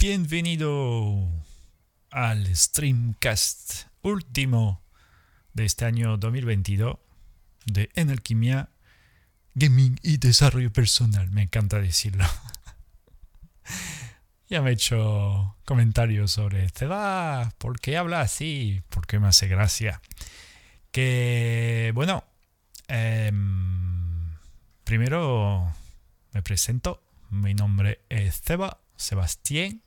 Bienvenido al Streamcast último de este año 2022 de Enalquimia, Gaming y Desarrollo Personal. Me encanta decirlo. ya me he hecho comentarios sobre este. va, ¿por qué habla así? ¿Por qué me hace gracia? Que, bueno, em, primero me presento. Mi nombre es Ceba Sebastián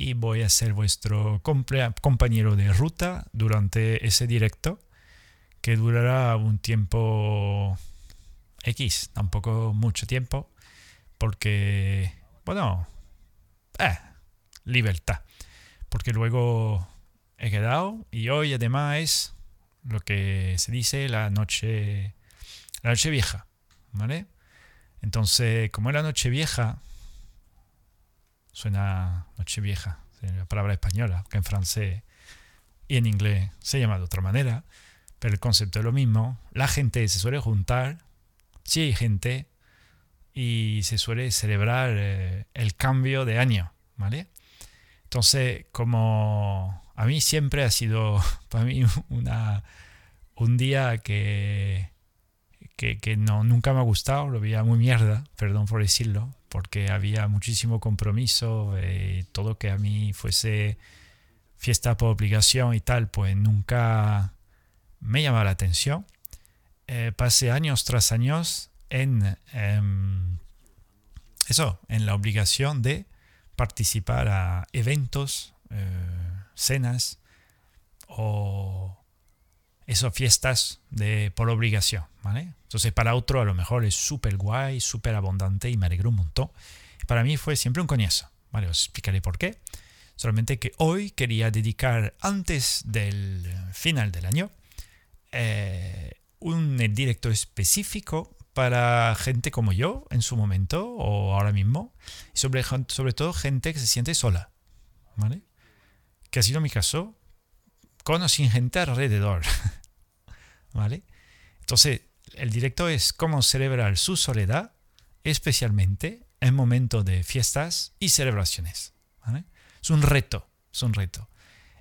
y voy a ser vuestro compañero de ruta durante ese directo que durará un tiempo X, tampoco mucho tiempo, porque, bueno, eh, libertad. Porque luego he quedado y hoy además lo que se dice la noche, la noche vieja, ¿vale? Entonces, como es la noche vieja, suena noche vieja, la palabra española, que en francés y en inglés se llama de otra manera, pero el concepto es lo mismo. La gente se suele juntar, si hay gente, y se suele celebrar eh, el cambio de año, ¿vale? Entonces, como a mí siempre ha sido para mí una, un día que, que, que no, nunca me ha gustado, lo veía muy mierda, perdón por decirlo, porque había muchísimo compromiso, eh, todo que a mí fuese fiesta por obligación y tal, pues nunca me llamaba la atención. Eh, pasé años tras años en em, eso, en la obligación de participar a eventos, eh, cenas o esas fiestas de, por obligación, ¿vale? Entonces para otro a lo mejor es súper guay, súper abundante y me alegró un montón. Para mí fue siempre un coñazo, ¿vale? Os explicaré por qué. Solamente que hoy quería dedicar antes del final del año eh, un directo específico para gente como yo en su momento o ahora mismo, y sobre, sobre todo gente que se siente sola, ¿vale? Que ha sido mi caso, con o sin gente alrededor. ¿vale? Entonces, el directo es cómo celebrar su soledad, especialmente en momentos de fiestas y celebraciones. Es un reto, es un reto.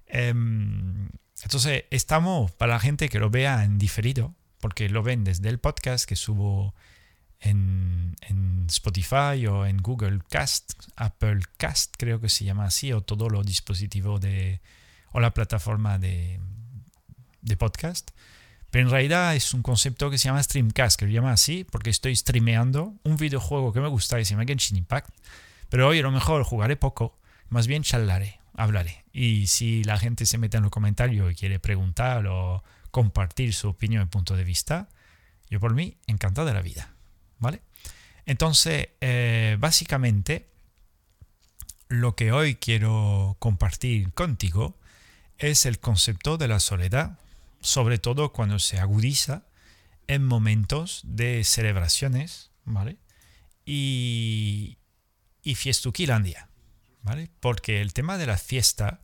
Em, entonces, estamos para la gente que lo vea en diferido, porque lo ven desde el podcast que subo en, en, Spotify o en Google Cast, Apple Cast, creo que se llama así, o todo los dispositivos de, o la plataforma de, de podcast. Pero en realidad es un concepto que se llama Streamcast, que lo llama así porque estoy streameando un videojuego que me gusta y se llama Genshin Impact. Pero hoy a lo mejor jugaré poco, más bien charlaré, hablaré. Y si la gente se mete en los comentarios y quiere preguntar o compartir su opinión y punto de vista, yo por mí encantado de la vida. ¿Vale? Entonces, eh, básicamente, lo que hoy quiero compartir contigo es el concepto de la soledad sobre todo cuando se agudiza en momentos de celebraciones, ¿vale? Y, y fiestuquilandia, ¿vale? Porque el tema de la fiesta,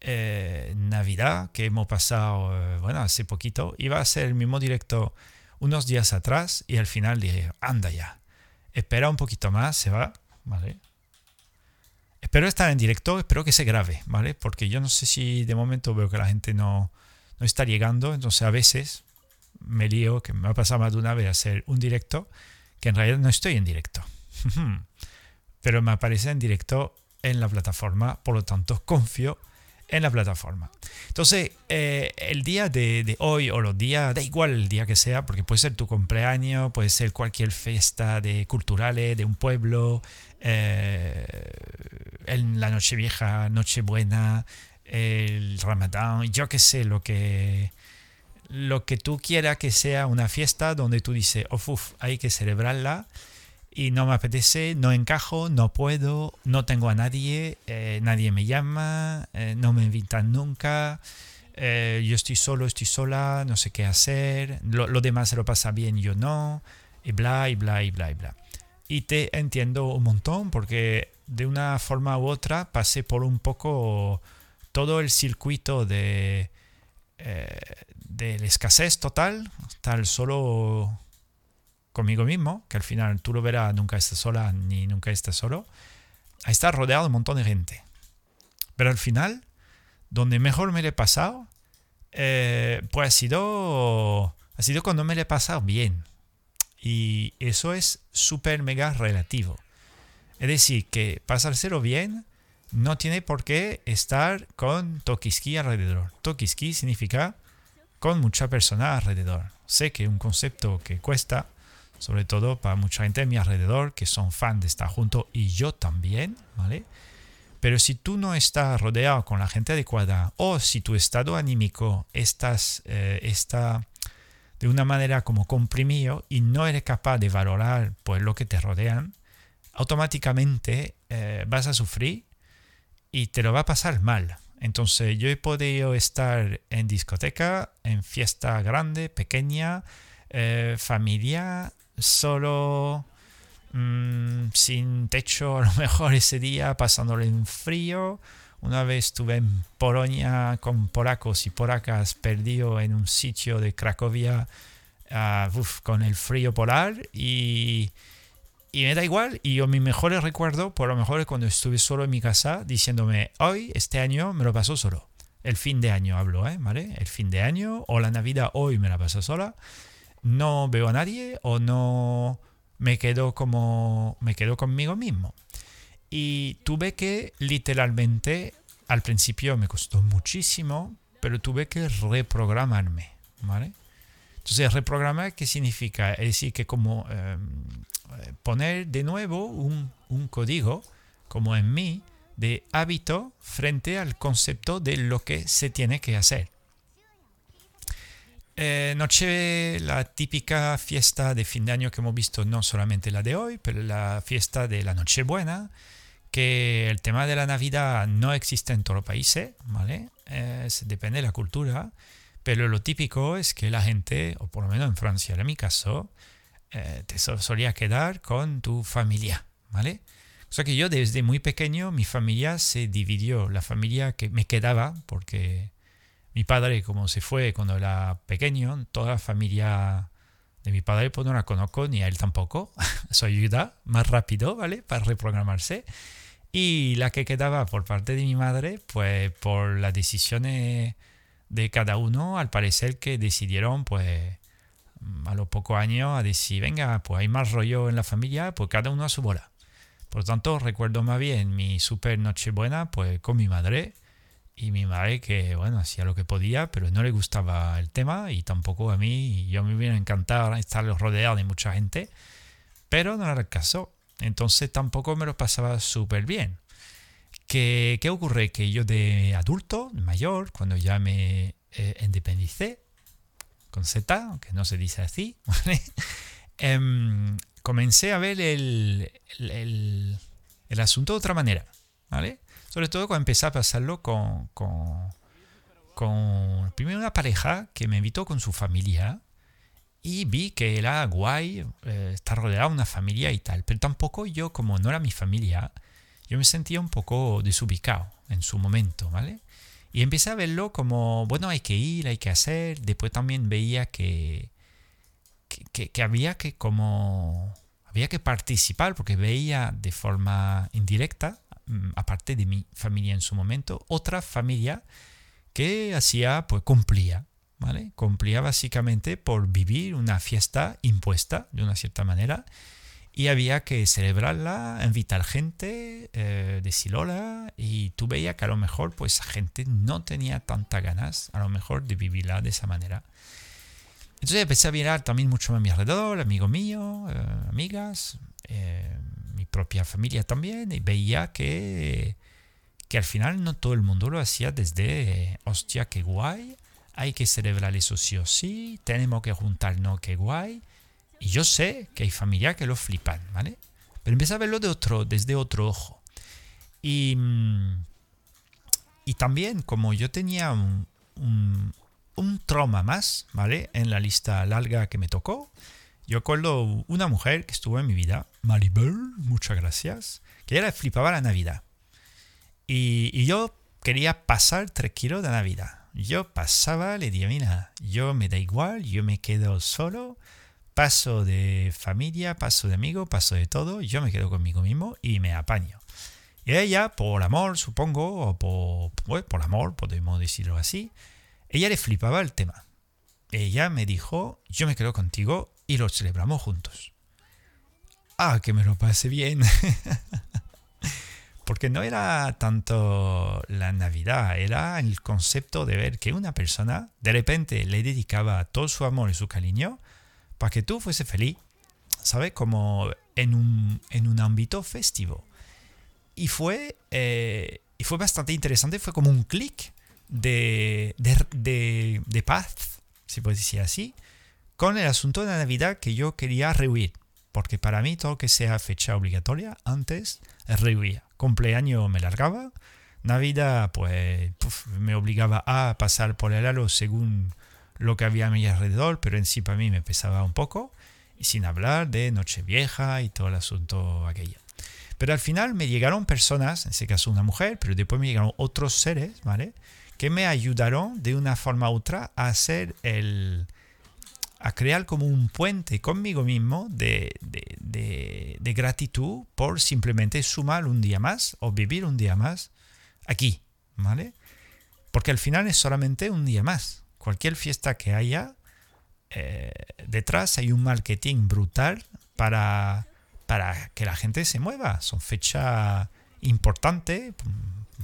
eh, Navidad, que hemos pasado, eh, bueno, hace poquito, iba a ser el mismo directo unos días atrás y al final dije, anda ya, espera un poquito más, se va, ¿vale? Espero estar en directo, espero que se grabe, ¿vale? Porque yo no sé si de momento veo que la gente no, no está llegando, entonces a veces me lío, que me ha pasado más de una vez hacer un directo, que en realidad no estoy en directo, pero me aparece en directo en la plataforma, por lo tanto confío en la plataforma. Entonces, eh, el día de, hoy o los días, da igual el día que sea, porque puede ser tu cumpleaños, puede ser cualquier fiesta de culturales de un pueblo, eh, en la noche vieja, noche buena, el ramadán, yo qué sé, lo que, lo que tú quieras que sea una fiesta donde tú dices, uf, hay que celebrarla y no me apetece, no encajo, no puedo, no tengo a nadie, eh, nadie me llama, eh, no me invitan nunca, eh, yo estoy solo, estoy sola, no sé qué hacer, lo, lo, demás se lo pasa bien, yo no, y bla, y bla, y bla, y bla. Y te entiendo un montón porque de una forma u otra pasé por un poco todo el circuito de, eh, la escasez total, estar solo conmigo mismo, que al final tú lo verás, nunca estás sola ni nunca estás solo, a estar rodeado de un montón de gente. Pero al final, donde mejor me lo he pasado, eh, pues ha sido, ha sido cuando me lo he pasado bien. Y eso es súper mega relativo. Es decir, que pasárselo bien no tiene por qué estar con Tokiski alrededor. Tokiski significa con mucha persona alrededor. Sé que es un concepto que cuesta, sobre todo para mucha gente a mi alrededor que son fan de estar junto y yo también, ¿vale? Pero si tú no estás rodeado con la gente adecuada o si tu estado anímico estás, eh, está de una manera como comprimido y no eres capaz de valorar pues, lo que te rodean, automáticamente eh, vas a sufrir y te lo va a pasar mal. Entonces yo he podido estar en discoteca, en fiesta grande, pequeña, eh, familia, solo mm, sin techo a lo mejor ese día, pasándole en frío. Una vez estuve en Polonia con polacos y polacas perdido en un sitio de Cracovia ah, con el frío polar y y me da igual. Y yo mi mejor recuerdo, por lo mejor, es cuando estuve solo en mi casa diciéndome, hoy, este año, me lo paso solo. El fin de año hablo, ¿eh? ¿Vale? El fin de año o la Navidad hoy me la paso sola. No veo a nadie o no me quedo como me quedo conmigo mismo. Y tuve que literalmente, al principio me costó muchísimo, pero tuve que reprogramarme, ¿vale? Entonces, reprogramar, ¿qué significa? Es decir, que como eh, poner de nuevo un, código, como en mí, de hábito frente al concepto de lo que se tiene que hacer. Eh, noche, la típica fiesta de fin de año que hemos visto, no solamente la de hoy, pero la fiesta de la Nochebuena, que el tema de la Navidad no existe en todos los países, ¿vale? depende de la cultura, pero lo típico es que la gente, o por lo menos en Francia, en mi caso, eh, te solía quedar con tu familia, ¿vale? O sea que yo desde muy pequeño mi familia se dividió, la familia que me quedaba, porque mi padre como se fue cuando era pequeño, toda la familia de mi padre pues no la conozco, ni a él tampoco, eso ayuda más rápido, ¿vale? Para reprogramarse. Y la que quedaba por parte de mi madre, pues por las decisiones de cada uno, al parecer que decidieron pues a los pocos años a decir, venga, pues hay más rollo en la familia, pues cada uno a su bola. Por tanto, recuerdo más bien mi super nochebuena, pues con mi madre. Y mi madre que, bueno, hacía lo que podía, pero no le gustaba el tema y tampoco a mí. Yo me hubiera encantado estar rodeado de mucha gente, pero no era el caso. Entonces tampoco me lo pasaba súper bien. ¿Qué, ¿Qué, ocurre? Que yo de adulto, mayor, cuando ya me eh, independicé, con Z, aunque no se dice así, em, comencé a ver el, el, asunto de otra manera, ¿vale? Sobre todo cuando empecé a pasarlo con, con, con primero una pareja que me invitó con su familia y vi que era guay eh, estar rodeado de una familia y tal, pero tampoco yo, como no era mi familia, yo me sentía un poco desubicado en su momento, ¿vale? Y empecé a verlo como, bueno, hay que ir, hay que hacer. Después también veía que, que, había que como había que participar porque veía de forma indirecta, mm, aparte de mi familia en su momento, otra familia que hacía, pues cumplía, ¿vale? Cumplía básicamente por vivir una fiesta impuesta de una cierta manera y había que celebrarla, invitar gente, eh, decir y tú veías que a lo mejor pues gente no tenía tantas ganas, a lo mejor, de vivirla de esa manera. Entonces empecé a mirar también mucho a mi alrededor, amigos míos, eh, amigas, eh, mi propia familia también, y veía que, que al final no todo el mundo lo hacía desde, hostia, qué guay, hay que celebrar eso sí o sí, tenemos que juntarnos, qué guay, y yo sé que hay familias que lo flipan, ¿vale? Pero empecé a verlo de otro, desde otro ojo. Y, mm, y también, como yo tenía un, un, trauma más, ¿vale? En la lista larga que me tocó, yo acuerdo una mujer que estuvo en mi vida, Maribel, muchas gracias, que ella flipaba la Navidad. Y, y yo quería pasar tres kilos de Navidad. Yo pasaba, le dije, mira, yo me da igual, yo me quedo solo, paso de familia, paso de amigo, paso de todo, yo me quedo conmigo mismo y me apaño. Y ella, por amor, supongo, o por, bueno, por amor, podemos decirlo así, ella le flipaba el tema. Ella me dijo, yo me quedo contigo y lo celebramos juntos. Ah, que me lo pase bien. Porque no era tanto la Navidad, era el concepto de ver que una persona de repente le dedicaba todo su amor y su cariño para que tú fuese feliz, ¿sabes? Como en un, en un ámbito festivo. Y fue, eh, y fue bastante interesante, fue como un clic de, de, de, paz, si puede decir así, con el asunto de la Navidad que yo quería rehuir. Porque para mí todo que sea fecha obligatoria antes rehuía. Cumpleaños me largaba, Navidad pues me obligaba a pasar por el halo según lo que había a mi alrededor, pero en sí para mí me pesaba un poco. Y sin hablar de Nochevieja y todo el asunto aquello. Pero al final me llegaron personas, en ese caso una mujer, pero después me llegaron otros seres, ¿vale? Que me ayudaron de una forma u otra a hacer el, a crear como un puente conmigo mismo de, de, de, gratitud por simplemente sumar un día más o vivir un día más aquí, ¿vale? Porque al final es solamente un día más. Cualquier fiesta que haya, eh, detrás hay un marketing brutal para para que la gente se mueva. Son fechas importantes,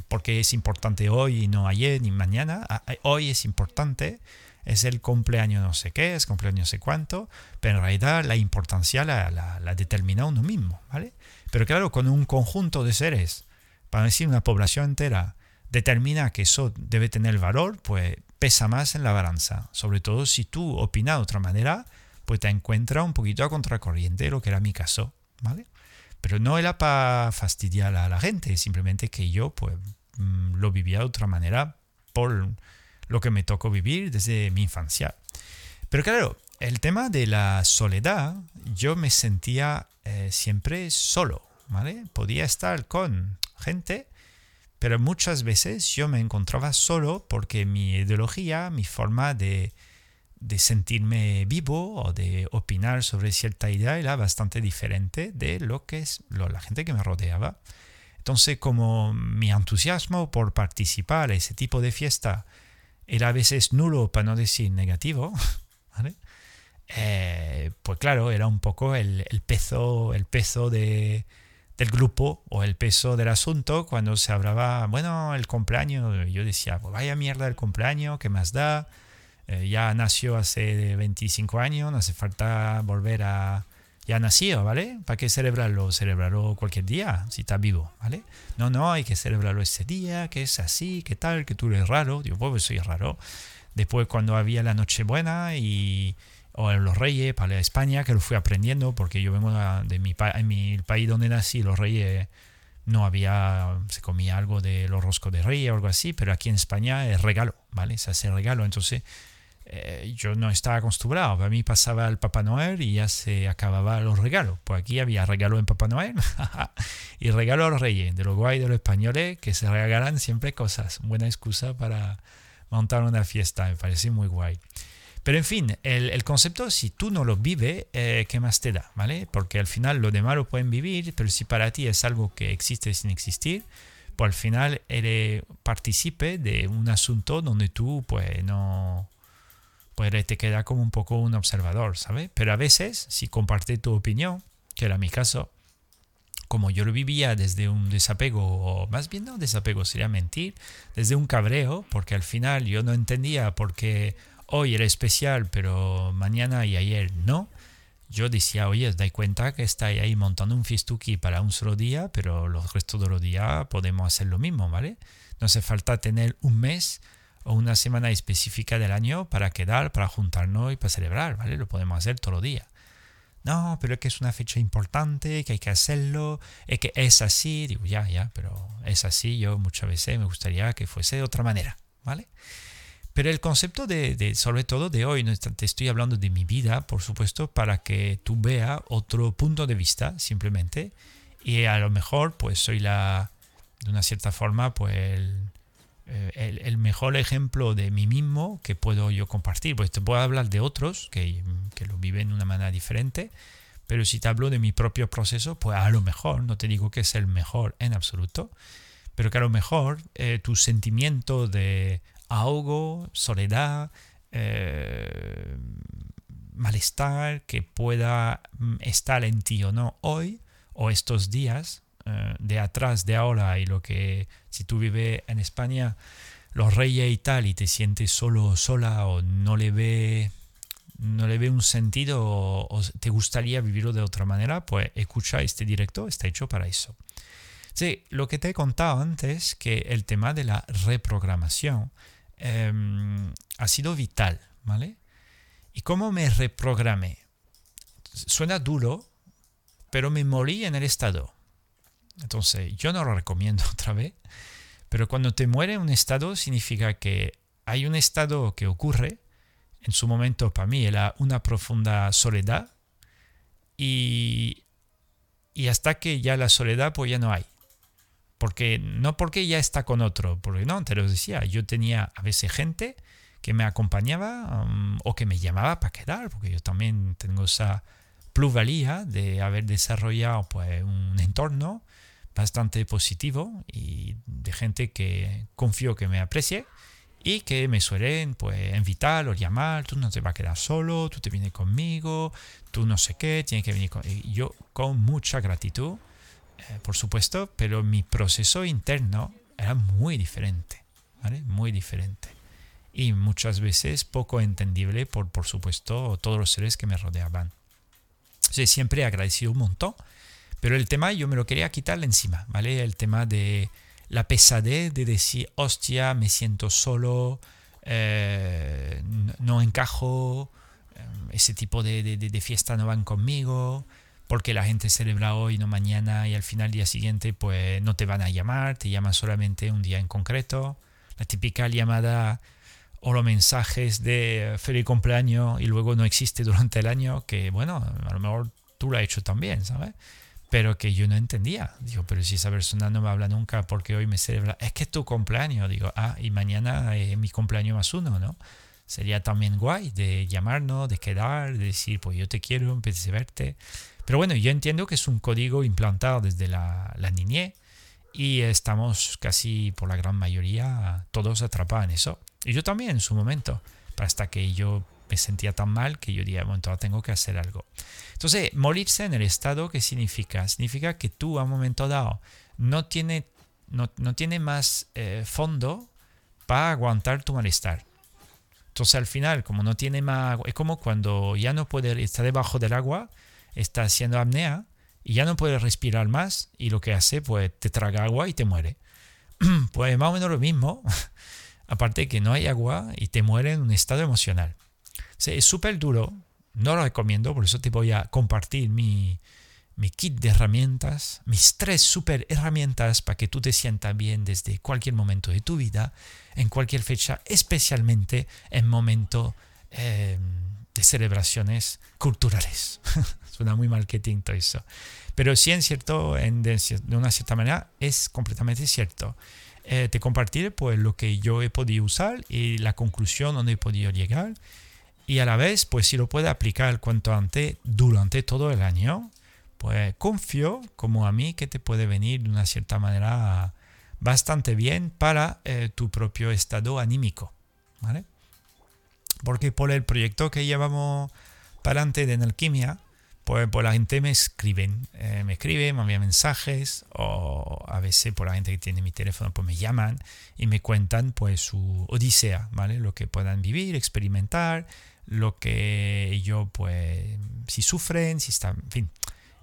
porque es importante hoy y no ayer ni mañana. Ah, eh, hoy es importante, es el cumpleaños no sé qué, es cumpleaños no sé cuánto, pero en realidad la importancia la, la, determina uno mismo, ¿vale? Pero claro, con un conjunto de seres, para decir una población entera, determina que eso debe tener valor, pues pesa más en la balanza. Sobre todo si tú opinas de otra manera, pues te encuentras un poquito a contracorriente, lo que era mi caso. ¿vale? Pero no era para fastidiar a la gente, simplemente que yo pues mm, lo vivía de otra manera por lo que me tocó vivir desde mi infancia. Pero claro, el tema de la soledad, yo me sentía eh, siempre solo, ¿vale? Podía estar con gente, pero muchas veces yo me encontraba solo porque mi ideología, mi forma de, de sentirme vivo o de opinar sobre cierta idea era bastante diferente de lo que es la gente que me rodeaba. Entonces, como mi entusiasmo por participar en ese tipo de fiesta era a veces nulo, para no decir negativo, eh, pues claro, era un poco el, peso, el peso de, del grupo o el peso del asunto cuando se hablaba, bueno, el cumpleaños, yo decía, pues vaya mierda el cumpleaños, ¿qué más da? Eh, ya nació hace 25 años, no hace falta volver a... Ya nació, ¿vale? ¿Para qué celebrarlo? Celebrarlo cualquier día, si está vivo, ¿vale? No, no, hay que celebrarlo ese día, que es así, que tal, que tú eres raro. Digo, pues soy raro. Después cuando había la Nochebuena y o en los Reyes para España, que lo fui aprendiendo porque yo vengo de mi, en mi país donde nací, los Reyes no había, se comía algo de los roscos de Reyes o algo así, pero aquí en España es regalo, ¿vale? Se hace regalo, entonces eh, yo no estaba acostumbrado. Para mí pasaba el Papá Noel y ya se acababa los regalos. Pues aquí había regalo en Papá Noel y regalo a los reyes, de los guay de los españoles, que se regalan siempre cosas. Buena excusa para montar una fiesta, me parece muy guay. Pero en fin, el, concepto, si tú no lo vives, eh, ¿qué más te da? ¿Vale? Porque al final lo demás lo pueden vivir, pero si para ti es algo que existe sin existir, pues al final eres partícipe de un asunto donde tú pues no pues te queda como un poco un observador, ¿sabes? Pero a veces, si comparte tu opinión, que era mi caso, como yo lo vivía desde un desapego, o más bien no desapego, sería mentir, desde un cabreo, porque al final yo no entendía por qué hoy era especial, pero mañana y ayer no. Yo decía, oye, dais cuenta que estáis ahí montando un fistuki para un solo día, pero los restos de los días podemos hacer lo mismo, ¿vale? No hace falta tener un mes o una semana específica del año para quedar, para juntarnos y para celebrar, ¿vale? Lo podemos hacer todos los días. No, pero es que es una fecha importante, que hay que hacerlo, es que es así, digo, ya, ya, pero es así, yo muchas veces me gustaría que fuese de otra manera, ¿vale? Pero el concepto de, de sobre todo de hoy, no te estoy hablando de mi vida, por supuesto, para que tú veas otro punto de vista, simplemente, y a lo mejor, pues soy la, de una cierta forma, pues el, eh, el, mejor ejemplo de mí mismo que puedo yo compartir. Pues te puedo hablar de otros que, que, lo viven de una manera diferente, Pero si te hablo de mi propio proceso, pues a lo mejor, no te digo que es el mejor en absoluto, pero que a lo mejor eh, tu sentimiento de ahogo, soledad, eh, malestar que pueda mm, estar en ti o no hoy o estos días, eh, de atrás, de ahora, y lo que si tú vives en España, los reyes y tal, y te sientes solo o sola o no le ve no le ve un sentido o, te gustaría vivirlo de otra manera, pues escucha este directo, está hecho para eso. Sí, lo que te he contado antes, que el tema de la reprogramación em, ha sido vital, ¿vale? ¿Y cómo me reprogramé? Suena duro, pero me morí en el estado. Entonces, yo no lo recomiendo otra vez, pero cuando te muere un estado significa que hay un estado que ocurre, en su momento para mí era una profunda soledad, y, y hasta que ya la soledad pues ya no hay. Porque no porque ya está con otro, porque no, te lo decía, yo tenía a veces gente que me acompañaba um, o que me llamaba para quedar, porque yo también tengo esa plusvalía de haber desarrollado pues, un entorno bastante positivo y de gente que confío que me aprecie y que me suelen pues invitar o llamar, tú no te vas a quedar solo, tú te vienes conmigo, tú no sé qué, tienes que venir con... Yo con mucha gratitud, por supuesto, pero mi proceso interno era muy diferente. Muy diferente y muchas veces poco entendible por, por supuesto, todos los seres que me rodeaban. Siempre he agradecido un montón, pero el tema yo me lo quería quitar encima, ¿vale? El tema de la pesadez de decir, hostia, me siento solo, eh, no encajo, eh, ese tipo de, de, de, fiesta no van conmigo, porque la gente celebra hoy, no mañana, y al final día siguiente pues no te van a llamar, te llaman solamente un día en concreto. La típica llamada o los mensajes de feliz cumpleaños y luego no existe durante el año, que bueno, a lo mejor tú lo has hecho también, ¿sabes? Pero que yo no entendía. Digo, pero si esa persona no me habla nunca porque hoy me celebra, es que es tu cumpleaños. Digo, ah, y mañana es mi cumpleaños más uno, ¿no? Sería también guay de llamarnos, de quedar, de decir, pues yo te quiero, empecé a verte. Pero bueno, yo entiendo que es un código implantado desde la, la niñez y estamos casi por la gran mayoría todos atrapados en eso. Y yo también en su momento, hasta que yo me sentía tan mal que yo dije, bueno, tengo que hacer algo. Entonces, morirse en el estado, ¿qué significa? Significa que tú a un momento dado no tiene, no, tiene más eh, fondo para aguantar tu malestar. Entonces al final, como no tiene más, es como cuando ya no puede, está debajo del agua, está haciendo apnea y ya no puede respirar más y lo que hace, pues te traga agua y te muere. pues más o menos lo mismo Aparte que no hay agua y te muere en un estado emocional. es súper duro, no lo recomiendo, por eso te voy a compartir mi, mi kit de herramientas, mis tres super herramientas para que tú te sientas bien desde cualquier momento de tu vida, en cualquier fecha, especialmente en momento eh, de celebraciones culturales. Suena muy marketing todo eso. Pero sí, en cierto, en, de una cierta manera, es completamente cierto. Eh, te compartiré pues lo que yo he podido usar y la conclusión donde he podido llegar y a la vez pues si lo puede aplicar cuanto antes durante todo el año pues confío como a mí que te puede venir de una cierta manera bastante bien para eh, tu propio estado anímico ¿vale? Porque por el proyecto que llevamos para adelante de alquimia pues, por la gente me escriben, eh, me escriben, me envían mensajes o a veces por la gente que tiene mi teléfono pues me llaman y me cuentan pues su odisea, ¿vale? Lo que puedan vivir, experimentar, lo que ellos pues si sufren, si están, en fin,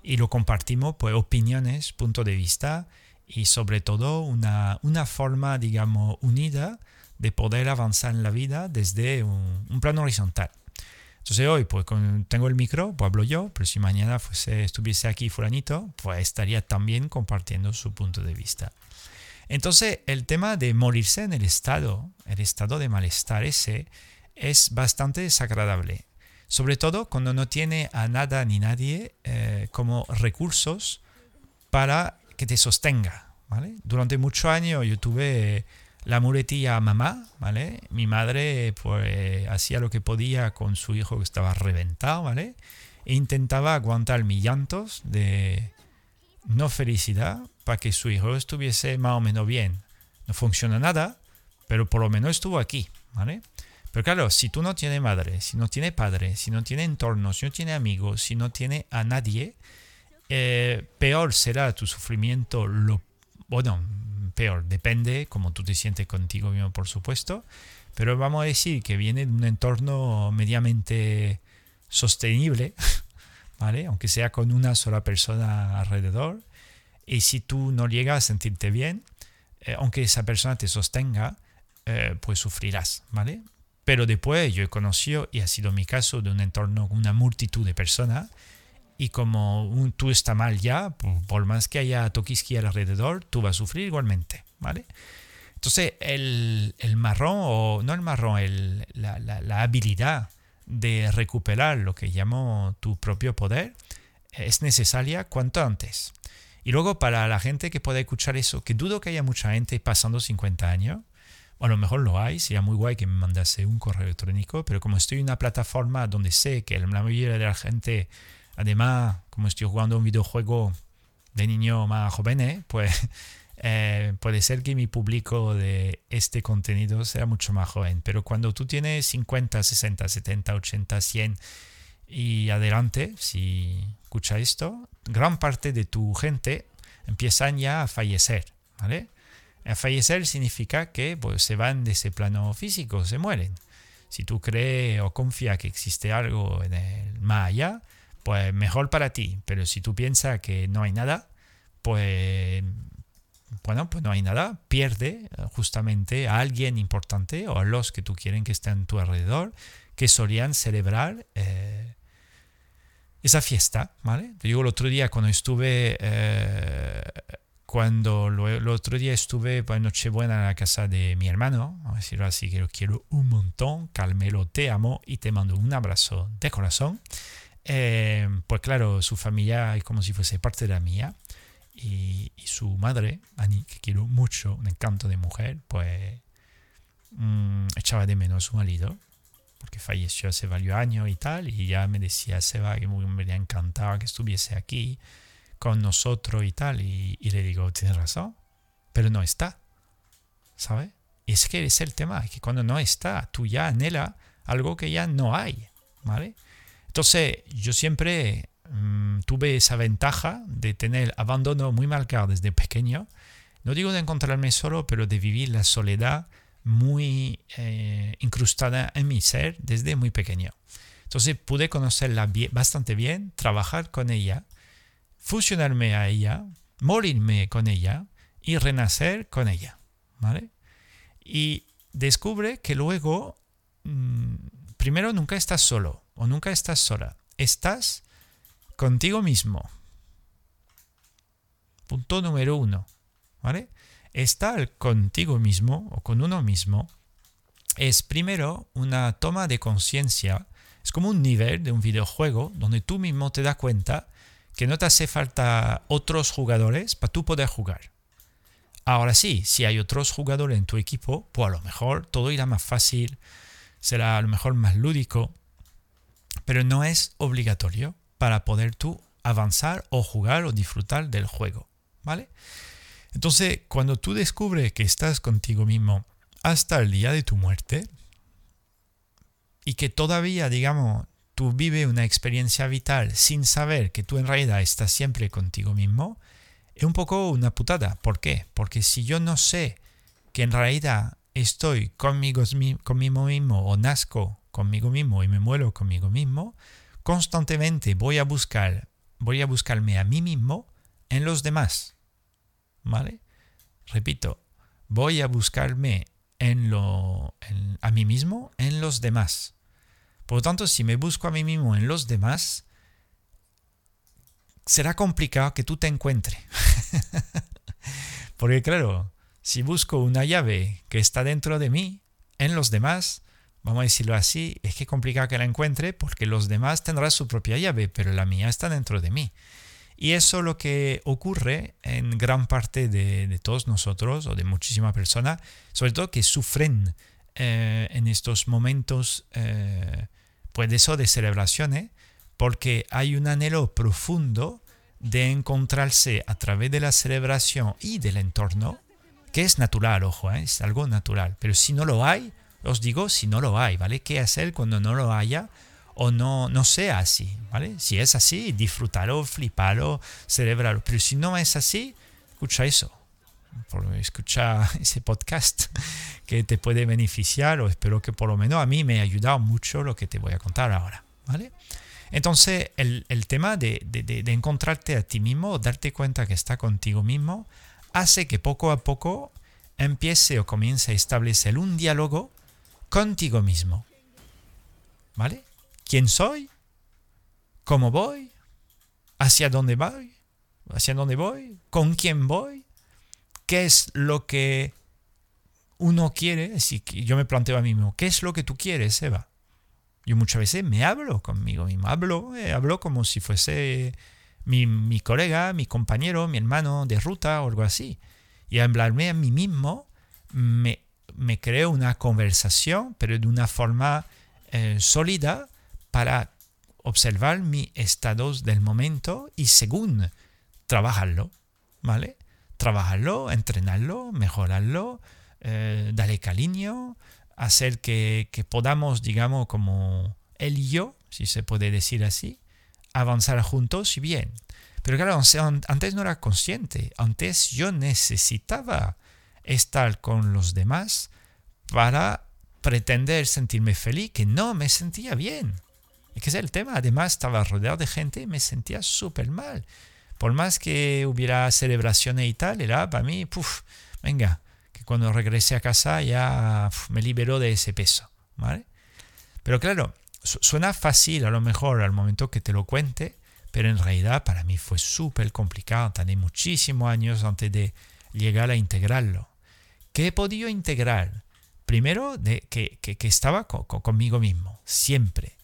y lo compartimos pues opiniones, punto de vista y sobre todo una, una forma digamos unida de poder avanzar en la vida desde un, plano horizontal. Entonces hoy, pues tengo el micro, pues hablo yo, pero si mañana fuese, estuviese aquí fulanito, pues estaría también compartiendo su punto de vista. Entonces el tema de morirse en el estado, el estado de malestar ese, es bastante desagradable. Sobre todo cuando no tiene a nada ni nadie eh, como recursos para que te sostenga. ¿vale? Durante muchos años yo tuve la muletilla mamá, ¿vale? Mi madre pues hacía lo que podía con su hijo que estaba reventado, ¿vale? e intentaba aguantar mis llantos de no felicidad para que su hijo estuviese más o menos bien. No funciona nada, pero por lo menos estuvo aquí, ¿vale? Pero claro, si tú no tienes madre, si no tienes padre, si no tienes entorno, si no tienes amigos, si no tienes a nadie, eh, peor será tu sufrimiento. Lo, bueno, peor, depende como tú te sientes contigo mismo, por supuesto. Pero vamos a decir que viene de un entorno mediamente sostenible, ¿vale? Aunque sea con una sola persona alrededor. Y si tú no llegas a sentirte bien, eh, aunque esa persona te sostenga, eh, pues sufrirás, ¿vale? Pero después yo he conocido, y ha sido mi caso, de un entorno con una multitud de personas, y como tú estás mal ya, por, más que haya toquisqui alrededor, tú vas a sufrir igualmente, ¿vale? Entonces, el, marrón, o no el marrón, el, la, la, habilidad de recuperar lo que llamo tu propio poder es necesaria cuanto antes. Y luego para la gente que pueda escuchar eso, que dudo que haya mucha gente pasando 50 años, a lo mejor lo hay, sería muy guay que me mandase un correo electrónico, pero como estoy en una plataforma donde sé que la mayoría de la gente, además, como estoy jugando un videojuego de niño más jóvenes, pues eh, puede ser que mi público de este contenido sea mucho más joven. Pero cuando tú tienes 50, 60, 70, 80, 100 y adelante, si escucha esto, gran parte de tu gente empiezan ya a fallecer, ¿vale? A fallecer significa que pues, se van de ese plano físico, se mueren. Si tú crees o confías que existe algo en el más allá, pues mejor para ti. Pero si tú piensas que no hay nada, pues bueno, pues no hay nada. Pierde justamente a alguien importante o a los que tú quieren que estén a tu alrededor, que solían celebrar eh, esa fiesta, ¿vale? Te digo, el otro día cuando estuve eh, cuando el otro día estuve por Nochebuena en la casa de mi hermano, a decirlo así, que lo quiero un montón, Carmelo, te amo y te mando un abrazo de corazón. Eh, pues claro, su familia es como si fuese parte de la mía. Y, su madre, Ani, que quiero mucho, un encanto de mujer, pues mm, echaba de menos su marido, porque falleció hace varios años y tal, y ya me decía, Seba, que me hubiera que estuviese aquí con nosotros y tal. Y, le digo, tienes razón, pero no está. ¿Sabes? Y es que es el tema, que cuando no está, tú ya anhela algo que ya no hay. ¿Vale? Entonces, yo siempre mm, tuve esa ventaja de tener abandono muy marcado desde pequeño. No digo de encontrarme solo, pero de vivir la soledad muy eh, incrustada en mi ser desde muy pequeño. Entonces pude conocerla bastante bien, trabajar con ella fusionarme a ella, morirme con ella y renacer con ella. ¿Vale? Y descubre que luego, mm, primero, nunca estás solo o nunca estás sola. Estás contigo mismo. Punto número uno. ¿Vale? Estar contigo mismo o con uno mismo es primero una toma de conciencia. Es como un nivel de un videojuego donde tú mismo te das cuenta que no te hace falta otros jugadores para tú poder jugar. Ahora sí, si hay otros jugadores en tu equipo, pues a lo mejor todo irá más fácil, será a lo mejor más lúdico, pero no es obligatorio para poder tú avanzar o jugar o disfrutar del juego, ¿vale? Entonces, cuando tú descubres que estás contigo mismo hasta el día de tu muerte y que todavía, digamos, tú vives una experiencia vital sin saber que tú en realidad estás siempre contigo mismo, es un poco una putada. ¿Por qué? Porque si yo no sé que en realidad estoy conmigo, conmigo mismo o nazco conmigo mismo y me muero conmigo mismo, constantemente voy a buscar, voy a buscarme a mí mismo en los demás. ¿Vale? Repito, voy a buscarme en lo, a mí mismo en los demás. Por lo tanto, si me busco a mí mismo en los demás, será complicado que tú te encuentres. Porque claro, si busco una llave que está dentro de mí, en los demás, vamos a decirlo así, es que es complicado que la encuentre porque los demás tendrán su propia llave, pero la mía está dentro de mí. Y eso es lo que ocurre en gran parte de, todos nosotros o de muchísimas personas, sobre todo que sufren eh, en estos momentos eh, pues eso de celebraciones, porque hay un anhelo profundo de encontrarse a través de la celebración y del entorno, que es natural, ojo, ¿eh? es algo natural. Pero si no lo hay, os digo si no lo hay, ¿vale? ¿Qué hacer cuando no lo haya o no, no sea así, ¿vale? Si es así, disfrútalo, flipalo, celebrarlo. Pero si no es así, escucha eso. Escucha ese podcast que te puede beneficiar o espero que por lo menos a mí me ha ayudado mucho lo que te voy a contar ahora, ¿vale? Entonces, el, tema de, de, encontrarte a ti mismo, darte cuenta que está contigo mismo, hace que poco a poco empiece o comience a establecer un diálogo contigo mismo. ¿Vale? ¿Quién soy? ¿Cómo voy? ¿Hacia dónde voy? ¿Hacia dónde voy? ¿Con quién voy? ¿Qué es lo que uno quiere? Si yo me planteo a mí mismo, ¿qué es lo que tú quieres, Eva? Yo muchas veces me hablo conmigo mismo, hablo, eh, hablo como si fuese mi, colega, mi compañero, mi hermano de ruta o algo así. Y hablarme a mí mismo me, creo una conversación, pero de una forma eh, sólida para observar mis estados del momento y según trabajarlo, ¿vale? Trabajarlo, entrenarlo, mejorarlo, eh, darle cariño, hacer que, podamos, digamos, como él y yo, si se puede decir así, avanzar juntos y bien. Pero claro, antes no era consciente, antes yo necesitaba estar con los demás para pretender sentirme feliz, que no me sentía bien. Es que es el tema, además estaba rodeado de gente y me sentía súper mal. Por más que hubiera celebraciones y tal, era para mí, puff, venga, cuando regresé a casa ya me liberó de ese peso, ¿vale? Pero claro, suena fácil a lo mejor al momento que te lo cuente, pero en realidad para mí fue súper complicado, tardé muchísimos años antes de llegar a integrarlo. ¿Qué he podido integrar? Primero, de, que, que, estaba conmigo mismo, siempre.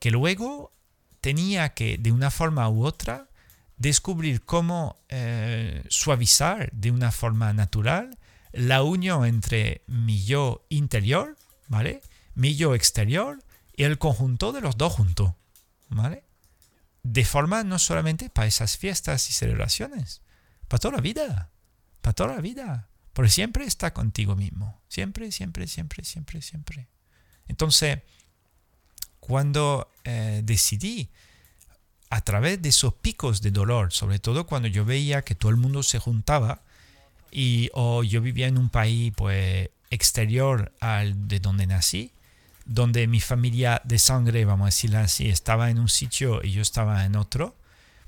Que luego tenía que, de una forma u otra, descubrir cómo eh, suavizar de una forma natural la unión entre mi yo interior, ¿vale? Mi yo exterior el conjunto de los dos juntos, ¿vale? De forma no solamente para esas fiestas y celebraciones, para toda la vida, para toda la vida, porque siempre está contigo mismo, siempre, siempre, siempre, siempre, siempre. Entonces, cuando eh, decidí a través de esos picos de dolor, sobre todo cuando yo veía que todo el mundo se juntaba, y o yo vivía en un país pues exterior al de donde nací, donde mi familia de sangre, vamos a decirlo así, estaba en un sitio y yo estaba en otro,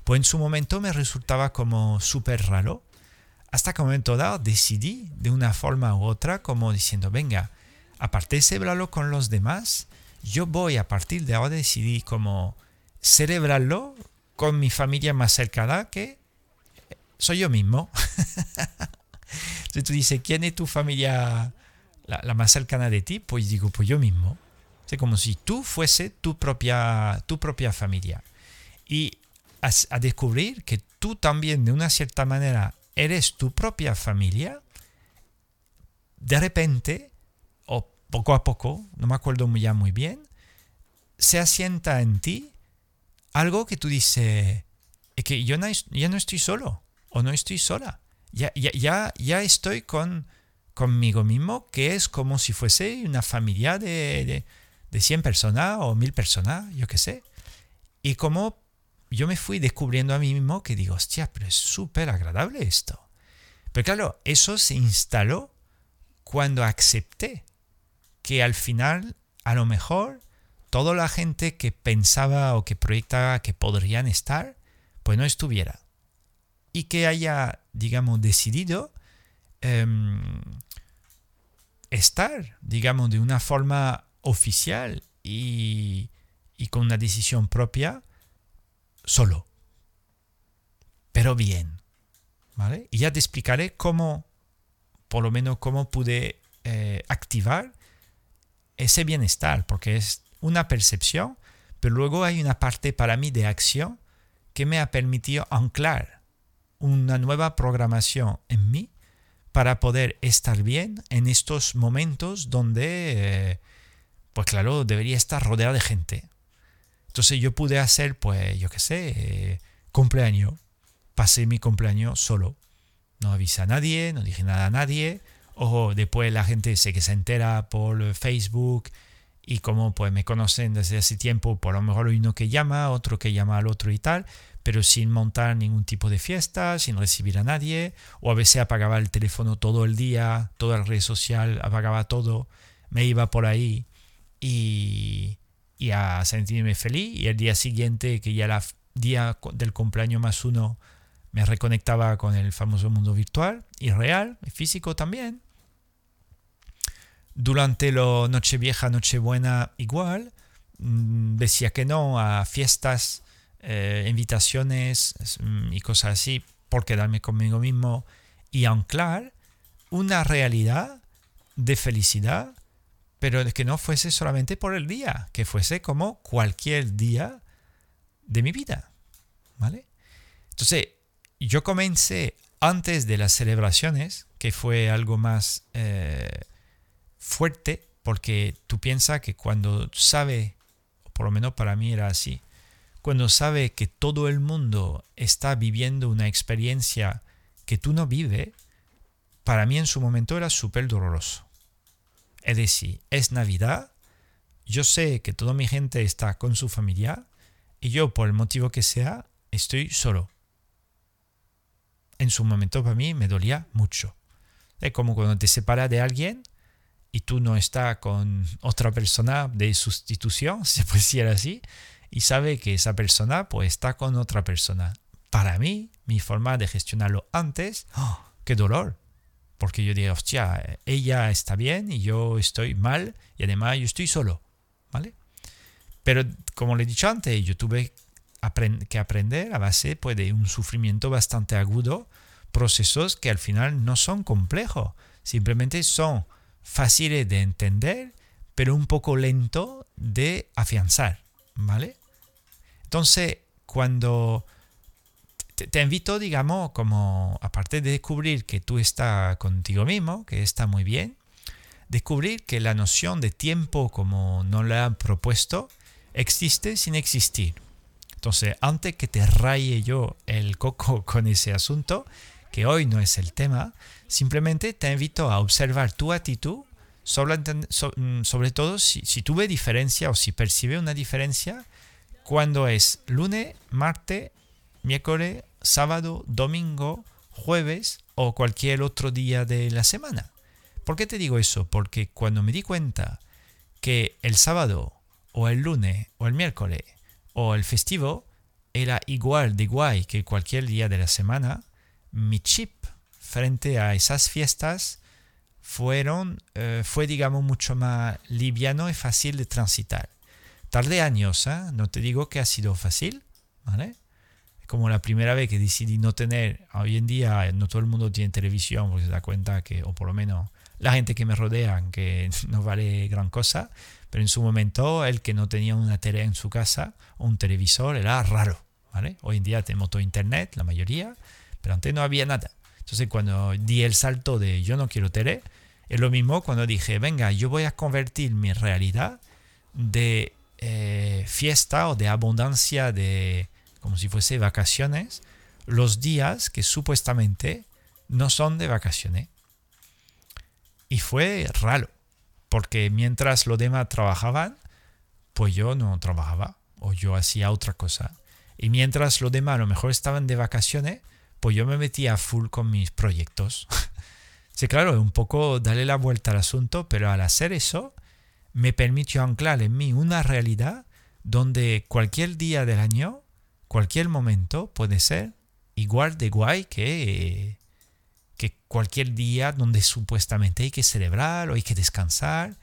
pues en su momento me resultaba como súper raro, hasta que un momento dado decidí de una forma u otra como diciendo, venga, aparte de celebrarlo con los demás, yo voy a partir de ahora decidir como celebrarlo con mi familia más cercana que soy yo mismo. Entonces tú dices, ¿quién es tu familia la, más cercana de ti? Pues digo, pues yo mismo. Como si tú fuese tu propia, tu propia familia. Y a, descubrir que tú también de una cierta manera eres tu propia familia, de repente, o poco a poco, no me acuerdo ya muy bien, se asienta en ti algo que tú dices, es que yo no, ya no estoy solo o no estoy sola ya, ya, ya, estoy con, conmigo mismo, que es como si fuese una familia de, 100 personas o 1000 personas, yo qué sé. Y como yo me fui descubriendo a mí mismo que digo, hostia, pero es súper agradable esto. Pero claro, eso se instaló cuando acepté que al final, a lo mejor, toda la gente que pensaba o que proyectaba que podrían estar, pues no estuviera y que haya, digamos, decidido em, estar, digamos, de una forma oficial y, con una decisión propia solo. Pero bien. ¿Vale? Y ya te explicaré cómo, por lo menos, cómo pude eh, activar ese bienestar, porque es una percepción, pero luego hay una parte para mí de acción que me ha permitido anclar una nueva programación en mí para poder estar bien en estos momentos donde, eh, pues claro, debería estar rodeado de gente. Entonces yo pude hacer, pues, yo qué sé, eh, cumpleaños. Pasé mi cumpleaños solo. No avisé a nadie, no dije nada a nadie. O después la gente sé que se entera por Facebook y como pues me conocen desde hace tiempo, por lo mejor uno que llama, otro que llama al otro y tal, pero sin montar ningún tipo de fiesta, sin recibir a nadie, o a veces apagaba el teléfono todo el día, toda la red social, apagaba todo, me iba por ahí y, y a sentirme feliz y el día siguiente, que ya era día del cumpleaños más uno, me reconectaba con el famoso mundo virtual y real, y físico también. Durante la Nochevieja, Nochebuena igual, mm, decía que no a fiestas, eh, invitaciones mm, y cosas así por quedarme conmigo mismo y anclar una realidad de felicidad pero que no fuese solamente por el día, que fuese como cualquier día de mi vida. ¿Vale? Entonces, yo comencé antes de las celebraciones, que fue algo más eh, fuerte, porque tú piensas que cuando sabe, por lo menos para mí era así, cuando sabe que todo el mundo está viviendo una experiencia que tú no vives, para mí en su momento era súper doloroso. Es decir, es Navidad, yo sé que toda mi gente está con su familia y yo, por el motivo que sea, estoy solo. En su momento para mí me dolía mucho. Es como cuando te separas de alguien y tú no estás con otra persona de sustitución, si se puede así, y sabe que esa persona pues está con otra persona. Para mí, mi forma de gestionarlo antes, ¡oh! ¡qué dolor! Porque yo digo, hostia, ella está bien y yo estoy mal y además yo estoy solo, ¿vale? Pero como le he dicho antes, yo tuve que aprender a base pues, de un sufrimiento bastante agudo, procesos que al final no son complejos, simplemente son fáciles de entender, pero un poco lento de afianzar, ¿vale? Entonces, cuando te, invito, digamos, como aparte de descubrir que tú estás contigo mismo, que está muy bien, descubrir que la noción de tiempo como no la han propuesto existe sin existir. Entonces, antes que te raye yo el coco con ese asunto, que hoy no es el tema, simplemente te invito a observar tu actitud, sobre, mm, sobre todo si, ves diferencia o si percibes una diferencia cuando es lunes, martes miércoles, sábado, domingo, jueves o cualquier otro día de la semana. ¿Por qué te digo eso? Porque cuando me di cuenta que el sábado o el lunes o el miércoles o el festivo era igual de guay que cualquier día de la semana, mi chip frente a esas fiestas fueron, eh, fue digamos mucho más liviano y fácil de transitar. Tardé años, ¿eh? no te digo que ha sido fácil, ¿vale? Como la primera vez que decidí no tener, hoy en día no todo el mundo tiene televisión porque se da cuenta que, o por lo menos la gente que me rodea, que no vale gran cosa, pero en su momento el que no tenía una tele en su casa o un televisor era raro, ¿vale? Hoy en día tenemos todo internet, la mayoría, pero antes no había nada. Entonces cuando di el salto de yo no quiero tele, es lo mismo cuando dije, venga, yo voy a convertir mi realidad de eh, fiesta o de abundancia de como si fuese vacaciones, los días que supuestamente no son de vacaciones. Y fue raro, porque mientras los demás trabajaban, pues yo no trabajaba o yo hacía otra cosa. Y mientras los demás a lo mejor estaban de vacaciones, pues yo me metía a full con mis proyectos. sí, claro, un poco darle la vuelta al asunto, pero al hacer eso, me permitió anclar en mí una realidad donde cualquier día del año cualquier momento puede ser igual de guay que, que cualquier día donde supuestamente hay que celebrar o hay que descansar.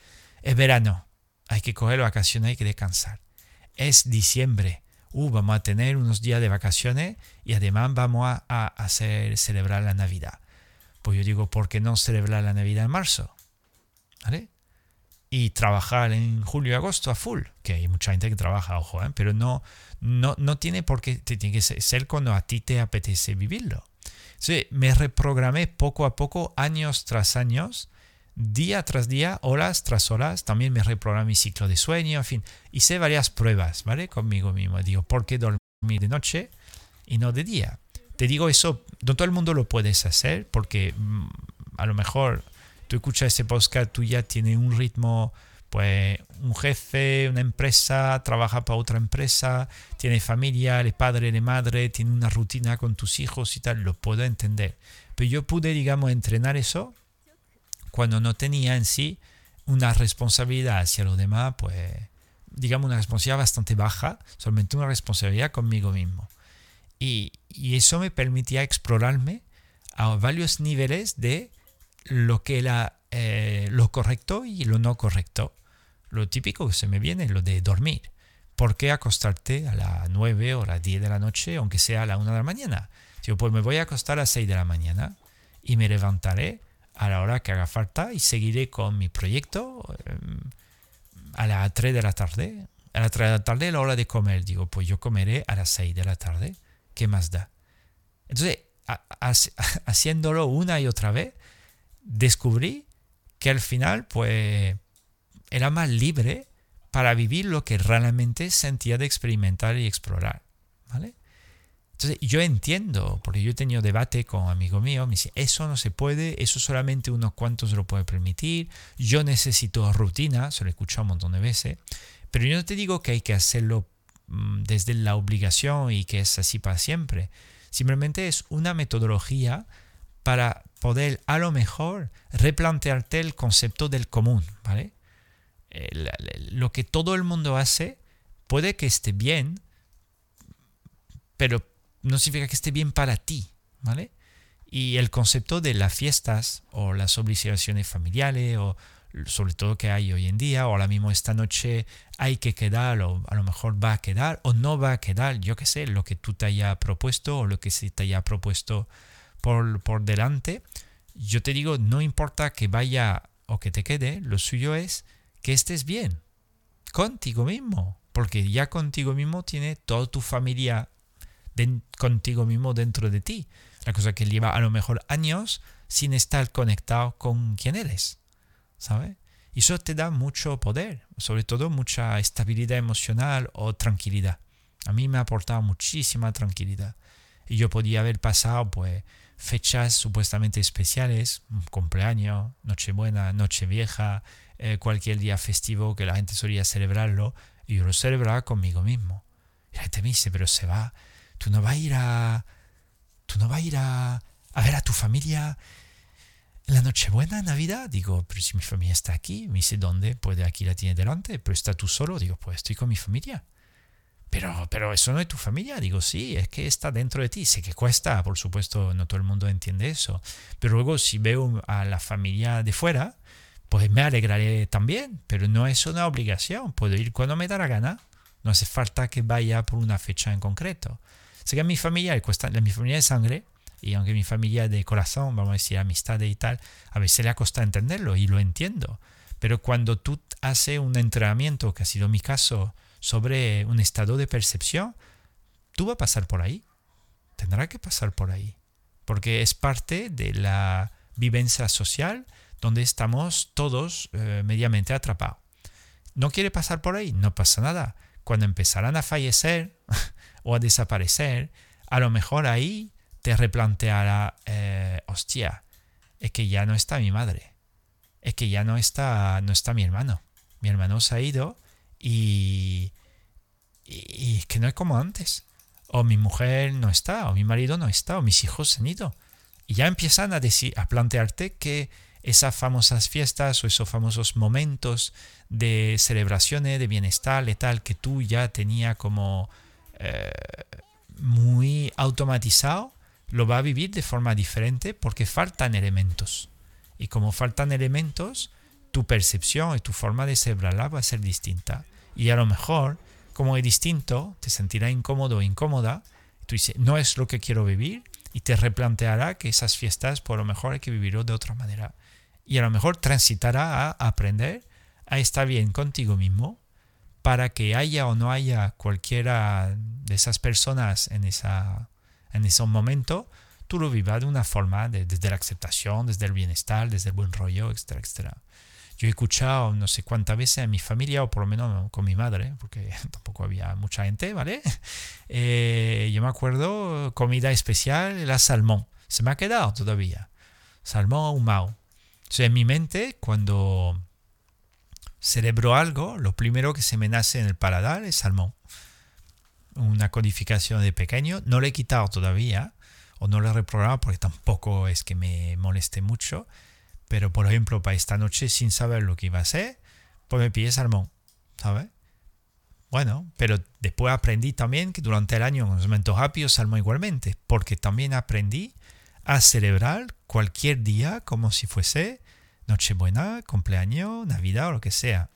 Es verano, hay que coger vacaciones, hay que descansar. Es diciembre, uh, vamos a tener unos días de vacaciones y además vamos a, a hacer celebrar la Navidad. Pues yo digo, ¿por qué no celebrar la Navidad en marzo? ¿Vale? Y trabajar en julio y agosto a full, que hay mucha gente que trabaja, ojo, ¿eh? pero no, no, no tiene por qué, tiene que ser cuando a ti te apetece vivirlo. Me reprogramé poco a poco, años tras años, día tras día, horas tras horas, también me reprogramé mi ciclo de sueño, en fin, hice varias pruebas, ¿vale? Conmigo mismo. Digo, ¿por qué dormir de noche y no de día? Te digo eso, no todo el mundo lo puedes hacer porque mm, a lo mejor tú escuchas ese podcast, tú ya tienes un ritmo, pues un jefe, una empresa, trabaja para otra empresa, tiene familia, el padre, de madre, tiene una rutina con tus hijos y tal, lo puedo entender. Pero yo pude, digamos, entrenar eso cuando no tenía en sí una responsabilidad hacia los demás, pues digamos una responsabilidad bastante baja, solamente una responsabilidad conmigo mismo. Y, y eso me permitía explorarme a varios niveles de lo que era eh, lo correcto y lo no correcto. Lo típico que se me viene es lo de dormir. ¿Por qué acostarte a las 9 o las 10 de la noche, aunque sea a la 1 de la mañana? Yo pues me voy a acostar a las 6 de la mañana y me levantaré a la hora que haga falta y seguiré con mi proyecto em, a las 3 de la tarde. A las 3 de la tarde es la hora de comer. Digo, pues yo comeré a las 6 de la tarde. ¿Qué más da? Entonces, haciéndolo una y otra vez, descubrí que al final, pues, era más libre para vivir lo que realmente sentía de experimentar y explorar. ¿Vale? Entonces, yo entiendo, porque yo he tenido debate con amigo mío, me dice, eso no se puede, eso solamente unos cuantos lo puede permitir, yo necesito rutina, se lo he escuchado un montón de veces, pero yo no te digo que hay que hacerlo mm, desde la obligación y que es así para siempre, simplemente es una metodología para poder a lo mejor replantearte el concepto del común, ¿vale? lo que todo el mundo hace puede que esté bien, pero no significa que esté bien para ti, ¿vale? Y el concepto de las fiestas o las obligaciones familiares o sobre todo que hay hoy en día, o ahora mismo esta noche hay que quedar, o a lo mejor va a quedar, o no va a quedar, yo qué sé, lo que tú te haya propuesto o lo que se te haya propuesto por, por delante. Yo te digo, no importa que vaya o que te quede, lo suyo es que estés bien contigo mismo, porque ya contigo mismo tiene toda tu familia contigo mismo dentro de ti. La cosa que lleva a lo mejor años sin estar conectado con quién eres, ¿sabes? Y eso te da mucho poder, sobre todo mucha estabilidad emocional o tranquilidad. A mí me ha aportado muchísima tranquilidad. Y yo podía haber pasado pues fechas supuestamente especiales, cumpleaños, Nochebuena, Nochevieja, eh, cualquier día festivo que la gente solía celebrarlo, y yo lo celebraba conmigo mismo. Y la gente me dice, pero se va, tú no vas a ir a, tú no vas a ir a, ver a tu familia la Nochebuena, en Navidad. Digo, pero si mi familia está aquí, me dice, ¿dónde? Pues de aquí la tiene delante, pero está tú solo. Digo, pues estoy con mi familia. Pero, pero eso no es tu familia. Digo, sí, es que está dentro de ti. Sé que cuesta, por supuesto, no todo el mundo entiende eso. Pero luego si veo a la familia de fuera, pues me alegraré también. Pero no es una obligación. Puedo ir cuando me da la gana. No hace falta que vaya por una fecha en concreto. Sé que a mi familia le cuesta, mi familia de sangre, y aunque mi familia de corazón, vamos a decir amistad y tal, a veces le ha costado entenderlo y lo entiendo. Pero cuando tú haces un entrenamiento, que ha sido mi caso, sobre un estado de percepción, tú vas a pasar por ahí. Tendrá que pasar por ahí. Porque es parte de la vivencia social donde estamos todos eh, mediamente atrapados. ¿No quiere pasar por ahí? No pasa nada. Cuando empezarán a fallecer, o a desaparecer, a lo mejor ahí te replanteará, eh, hostia, es que ya no está mi madre, es que ya no está, no está mi hermano. Mi hermano se ha ido y, y, es que no es como antes. O mi mujer no está, o mi marido no está, o mis hijos se han ido. Y ya empiezan a, decir, a plantearte que esas famosas fiestas o esos famosos momentos de celebraciones, de bienestar tal, que tú ya tenía como eh, muy automatizado, lo va a vivir de forma diferente porque faltan elementos. Y como faltan elementos, tu percepción y tu forma de celebrarla va a ser distinta. Y a lo mejor, como es distinto, te sentirá incómodo o incómoda. Tú dices, no es lo que quiero vivir y te replanteará que esas fiestas por lo mejor hay que vivirlo de otra manera. Y a lo mejor transitará a aprender a estar bien contigo mismo para que haya o no haya cualquiera de esas personas en, esa, en ese momento, tú lo vivas de una forma, desde la aceptación, desde el bienestar, desde el buen rollo, etcétera, etcétera. Yo he escuchado no sé cuántas veces a mi familia, o por lo menos con mi madre, porque tampoco había mucha gente, ¿vale? Eh, yo me acuerdo, comida especial, era salmón. Se me ha quedado todavía. Salmón ahumado. O sea, en mi mente, cuando celebro algo, lo primero que se me nace en el paladar es salmón. Una codificación de pequeño. No le he quitado todavía, o no lo he reprogramado porque tampoco es que me moleste mucho pero, por ejemplo, para esta noche, sin saber lo que iba a hacer, pues me pillé salmón, ¿sabes? Bueno, pero después aprendí también que durante el año en los momentos rápidos salmón igualmente, porque también aprendí a celebrar cualquier día como si fuese Nochebuena, cumpleaños, Navidad o lo que sea.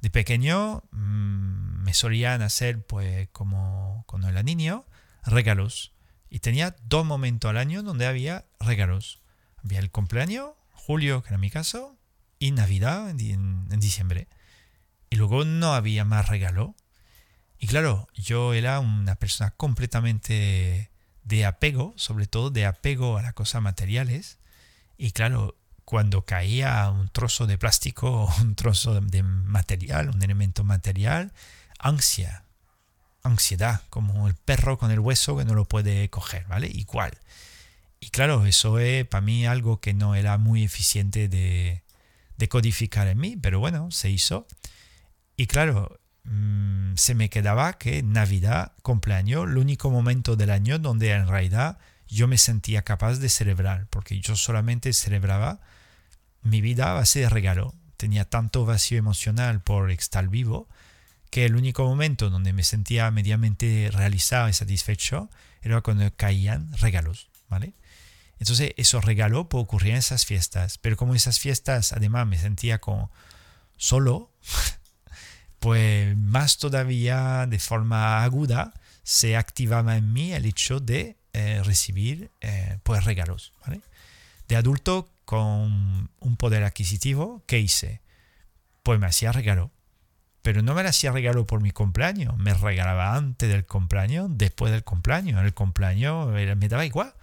De pequeño mm, me solían hacer, pues como cuando era niño, regalos. Y tenía dos momentos al año donde había regalos. Había el cumpleaños julio, que era mi caso, y Navidad en, diciembre. Y luego no había más regalo. Y claro, yo era una persona completamente de apego, sobre todo de apego a las cosas materiales. Y claro, cuando caía un trozo de plástico un trozo de material, un elemento material, ansia, ansiedad, como el perro con el hueso que no lo puede coger, ¿vale? Igual. Y claro, eso es para mí algo que no era muy eficiente de, codificar en mí, pero bueno, se hizo. Y claro, mm, se me quedaba que Navidad, cumpleaños, el único momento del año donde en realidad yo me sentía capaz de celebrar, porque yo solamente celebraba mi vida a base de regalo. Tenía tanto vacío emocional por estar vivo que el único momento donde me sentía mediamente realizado y satisfecho era cuando caían regalos, ¿vale? Entonces, eso regaló por ocurrir en esas fiestas. Pero como esas fiestas, además, me sentía como solo, pues más todavía de forma aguda se activaba en mí el hecho de eh, recibir eh, pues regalos. De adulto con un poder adquisitivo, ¿qué hice? Pues me hacía regalo. Pero no me hacía regalo por mi cumpleaños, me regalaba antes del cumpleaños, después del cumpleaños. El cumpleaños me daba igual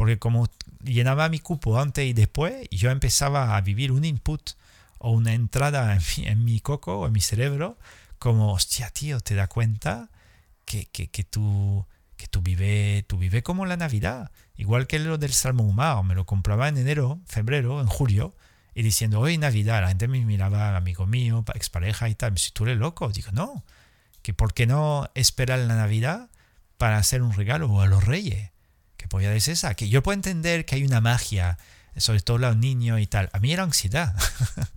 porque como llenaba mi cupo antes y después, yo empezaba a vivir un input o una entrada en mi, coco o en mi cerebro, como, hostia, tío, te das cuenta que, que, que tú que tú vives tú vive como la Navidad, igual que lo del salmón humano, me lo compraba en enero, febrero, en julio, y diciendo, hoy Navidad, la gente me miraba, amigo mío, expareja y tal, si tú eres loco, digo, no, que por qué no esperar la Navidad para hacer un regalo a los reyes, podía decir esa, que yo puedo entender que hay una magia, sobre todo los niños y tal. A mí era ansiedad.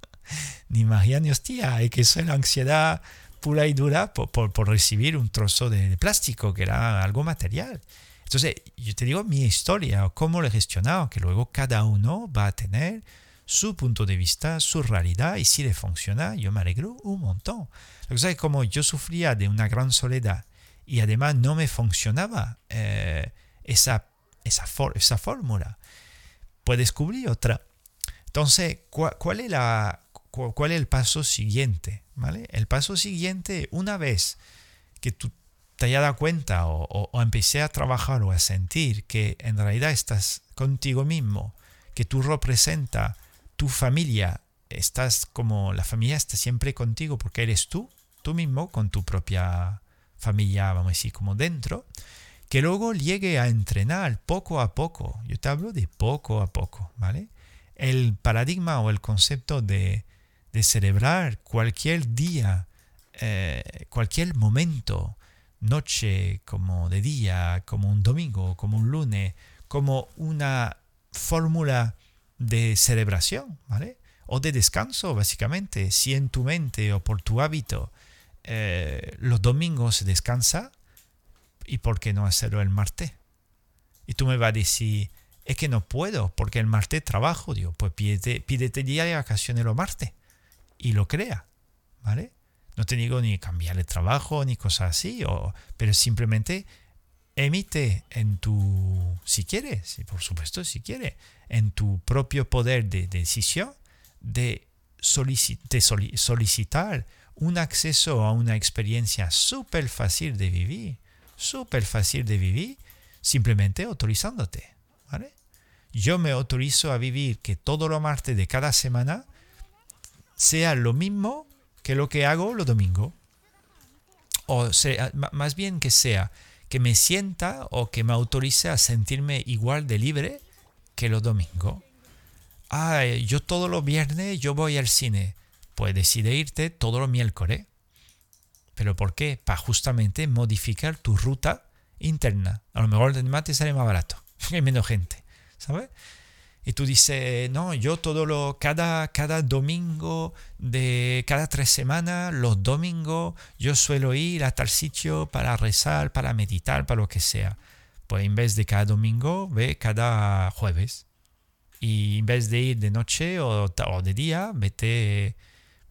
ni magia ni hostia, hay que eso era ansiedad pura y dura por, por, recibir un trozo de, plástico, que era algo material. Entonces, yo te digo mi historia, cómo lo he gestionado, que luego cada uno va a tener su punto de vista, su realidad, y si le funciona, yo me alegro un montón. Lo que es como yo sufría de una gran soledad y además no me funcionaba eh, esa esa, esa fórmula. Puedes descubrir otra. Entonces, ¿cuál, es la, cuál es el paso siguiente? ¿Vale? El paso siguiente, una vez que tú te hayas dado cuenta o, o, empecé a trabajar o a sentir que en realidad estás contigo mismo, que tú representas tu familia, estás como la familia está siempre contigo porque eres tú, tú mismo con tu propia familia, vamos a decir, como dentro que luego llegue a entrenar poco a poco. Yo te hablo de poco a poco, ¿vale? El paradigma o el concepto de, celebrar cualquier día, eh, cualquier momento, noche como de día, como un domingo, como un lunes, como una fórmula de celebración, ¿vale? O de descanso, básicamente. Si en tu mente o por tu hábito eh, los domingos se descansa, ¿y por qué no hacerlo el martes? Y tú me vas a decir, es que no puedo, porque el martes trabajo. Digo, pues pídete, pídete día de vacaciones los martes y lo crea, ¿vale? No te digo ni cambiar el trabajo ni cosas así, o, pero simplemente emite en tu, si quieres, por supuesto, si quieres, en tu propio poder de, decisión de, de solicitar un acceso a una experiencia súper fácil de vivir súper fácil de vivir simplemente autorizándote. ¿vale? Yo me autorizo a vivir que todo lo martes de cada semana sea lo mismo que lo que hago los domingos. O sea, más bien que sea que me sienta o que me autorice a sentirme igual de libre que los domingos. Ah, yo todos los viernes yo voy al cine. Pues decide irte todos los miércoles. ¿Pero por qué? Para justamente modificar tu ruta interna. A lo mejor el mate sale más barato. Hay menos gente. ¿Sabes? Y tú dices, no, yo todo lo, cada, cada domingo de cada tres semanas, los domingos, yo suelo ir a tal sitio para rezar, para meditar, para lo que sea. Pues en vez de cada domingo, ve cada jueves. Y en vez de ir de noche o, o de día, vete,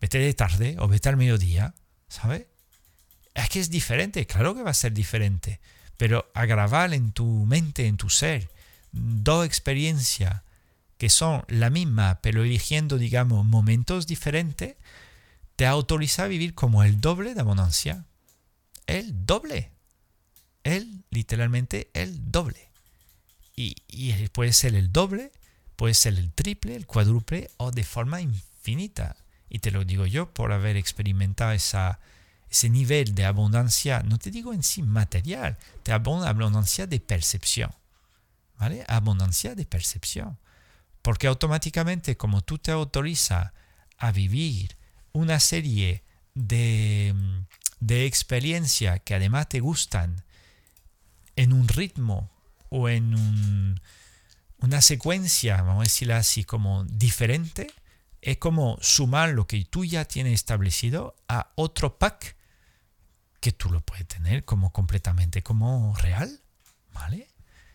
vete de tarde o vete al mediodía, ¿sabes? Es que es diferente, claro que va a ser diferente, pero agravar en tu mente, en tu ser, dos experiencias que son la misma, pero eligiendo, digamos, momentos diferentes, te autoriza a vivir como el doble de abundancia. El doble. El, literalmente, el doble. Y, y puede ser el doble, puede ser el triple, el cuádruple o de forma infinita. Y te lo digo yo por haber experimentado esa, ese nivel de abundancia, no te digo en sí material, de abundancia de percepción. ¿Vale? Abundancia de percepción. Porque automáticamente como tú te autorizas a vivir una serie de, de experiencias que además te gustan en un ritmo o en una secuencia, vamos a decirlo así, como diferente, es como sumar lo que tú ya tienes establecido a otro pack que tú lo puedes tener como completamente como real, ¿vale?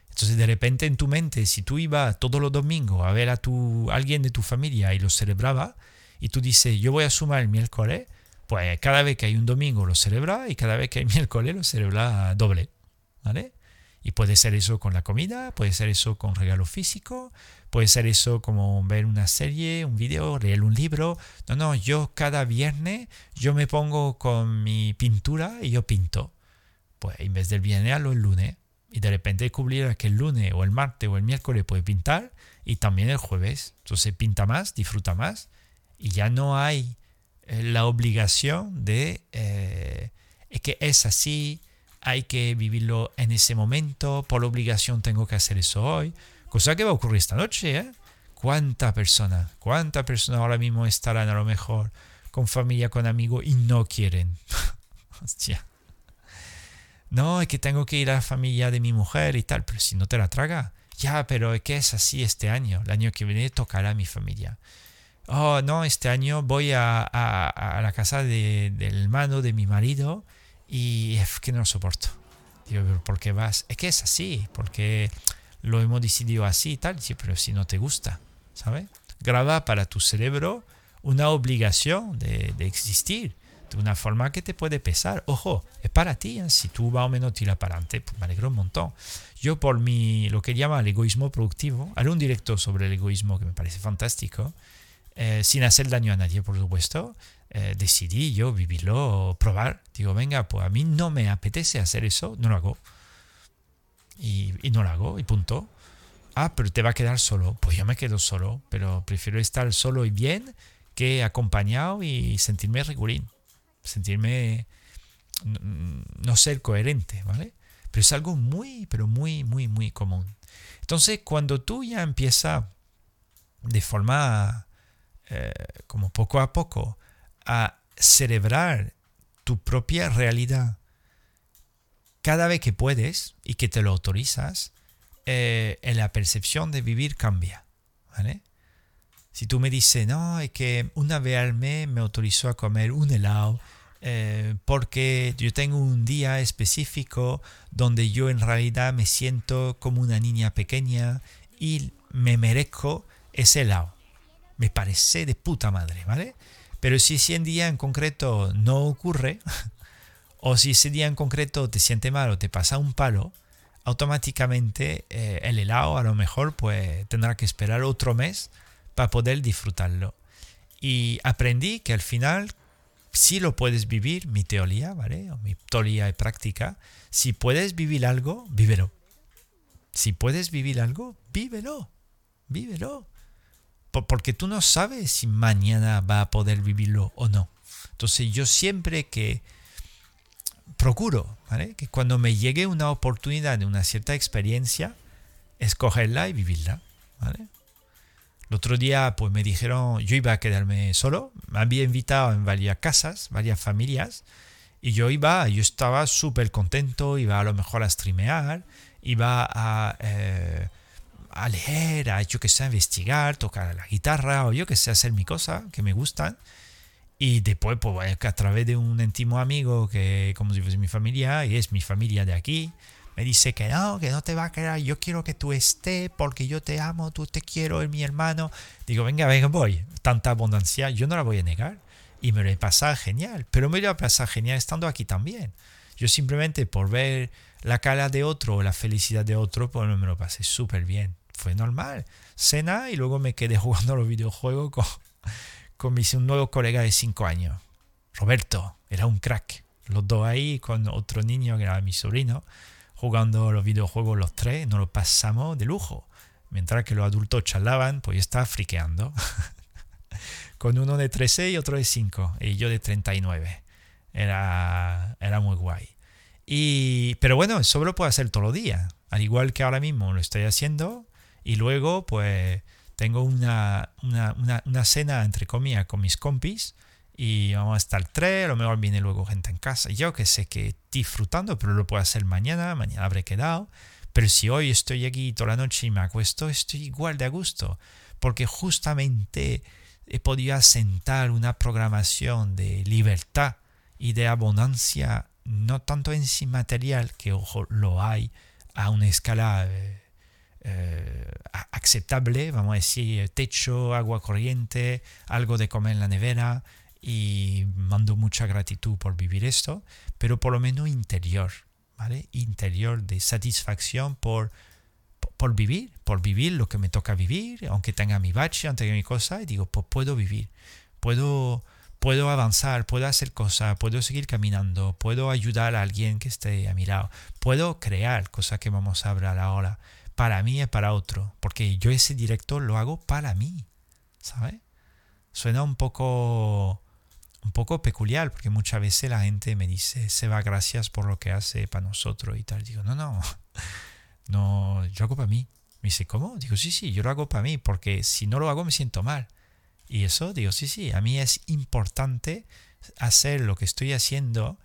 Entonces de repente en tu mente, si tú ibas todos los domingos a ver a tu, alguien de tu familia y lo celebraba, y tú dices, yo voy a sumar el miércoles, pues cada vez que hay un domingo lo celebra y cada vez que hay miércoles lo celebra doble. ¿Vale? Y puede ser eso con la comida, puede ser eso con regalo físico, puede ser eso como ver una serie, un video, leer un libro. No, no, yo cada viernes yo me pongo con mi pintura y yo pinto. Pues en vez del viernes a lunes y de repente descubrir que el lunes o el martes o el miércoles puede pintar y también el jueves. Entonces pinta más, disfruta más y ya no hay eh, la obligación de eh, es que es así, hay que vivirlo en ese momento, por obligación tengo que hacer eso hoy. Cosa que va a ocurrir esta noche, ¿eh? ¿Cuántas personas, cuántas personas ahora mismo estarán a lo mejor con familia, con amigos y no quieren? Hostia. No, es que tengo que ir a la familia de mi mujer y tal, pero si no te la traga. Ya, pero es que es así este año. El año que viene tocará a mi familia. Oh, no, este año voy a, a, la casa de, del hermano de mi marido y es que no lo soporto. Digo, ¿por qué vas? Es que es así, porque lo hemos decidido así y tal. Pero si no te gusta, ¿sabes? Graba para tu cerebro una obligación de, de existir de una forma que te puede pesar. Ojo, es para ti. ¿eh? Si tú vas o menos tira para adelante, pues me alegro un montón. Yo por mi, lo que llama el egoísmo productivo, haré un directo sobre el egoísmo que me parece fantástico, eh, sin hacer daño a nadie, por supuesto. Eh, decidí yo vivirlo, probar. Digo, venga, pues a mí no me apetece hacer eso, no lo hago. Y, y no lo hago, y punto. Ah, pero te va a quedar solo. Pues yo me quedo solo, pero prefiero estar solo y bien que acompañado y sentirme rigurín sentirme, no ser coherente, ¿vale? Pero es algo muy, pero muy, muy, muy común. Entonces, cuando tú ya empiezas de forma, eh, como poco a poco, a celebrar tu propia realidad cada vez que puedes y que te lo autorizas, eh, en la percepción de vivir cambia. ¿vale? Si tú me dices, no, es que una vez al mes me autorizó a comer un helado eh, porque yo tengo un día específico donde yo en realidad me siento como una niña pequeña y me merezco ese helado. Me parece de puta madre, ¿vale? Pero si ese día en concreto no ocurre, o si ese día en concreto te siente mal o te pasa un palo, automáticamente eh, el helado a lo mejor pues tendrá que esperar otro mes para poder disfrutarlo. Y aprendí que al final si lo puedes vivir, mi teoría, ¿vale? O mi teoría y práctica, si puedes vivir algo, vívelo. Si puedes vivir algo, vívelo, vívelo. Porque tú no sabes si mañana va a poder vivirlo o no. Entonces yo siempre que procuro, ¿vale? Que cuando me llegue una oportunidad de una cierta experiencia, escogerla y vivirla. El otro día pues me dijeron, yo iba a quedarme solo, me había invitado en varias casas, varias familias, y yo iba, yo estaba súper contento, iba a lo mejor a streamear, iba a, eh, a leer, a yo que sé, investigar, tocar la guitarra, o yo que sé, hacer mi cosa, que me gustan. Y después, pues a través de un íntimo amigo que como si fuese mi familia, y es mi familia de aquí, me dice que no, que no te va a quedar, yo quiero que tú estés porque yo te amo, tú te quiero, es mi hermano. Digo, venga, venga, voy. Tanta abundancia, yo no la voy a negar. Y me lo he pasado genial, pero me lo he pasado genial estando aquí también. Yo simplemente por ver la cara de otro o la felicidad de otro, pues me lo pasé súper bien. Fue normal. Cena y luego me quedé jugando los videojuegos con, con mi, un nuevo colega de 5 años. Roberto, era un crack. Los dos ahí con otro niño que era mi sobrino jugando los videojuegos los tres, nos lo pasamos de lujo. Mientras que los adultos charlaban, pues yo estaba friqueando. Con uno de 13 y otro de 5, y yo de 39. Era, era muy guay. Y, pero bueno, eso lo puedo hacer todos los días. Al igual que ahora mismo lo estoy haciendo. Y luego, pues, tengo una, una, una, cena, entre comillas, con mis compis y vamos a estar tres, a lo mejor viene luego gente en casa. Yo que sé que disfrutando, pero lo puedo hacer mañana, mañana habré quedado. Pero si hoy estoy aquí toda la noche y me acuesto, estoy igual de a gusto, porque justamente he podido asentar una programación de libertad y de abundancia, no tanto en sí material, que ojo, lo hay a una escala eh, aceptable, vamos a decir, techo, agua corriente, algo de comer en la nevera, y mando mucha gratitud por vivir esto, pero por lo menos interior, ¿vale? Interior de satisfacción por, por vivir, por vivir lo que me toca vivir, aunque tenga mi bache, aunque tenga mi cosa, y digo, pues puedo vivir, puedo, puedo avanzar, puedo hacer cosas, puedo seguir caminando, puedo ayudar a alguien que esté a mi lado, puedo crear, cosas que vamos a hablar ahora, para mí y para otro, porque yo ese directo lo hago para mí, ¿sabes? Suena un poco un poco peculiar, porque muchas veces la gente me dice, Seba, gracias por lo que hace para nosotros y tal. Digo, no, no, no, yo hago para mí. Me dice, ¿cómo? Digo, sí, sí, yo lo hago para mí, porque si no lo hago me siento mal. Y eso, digo, sí, sí, a mí es importante hacer lo que estoy haciendo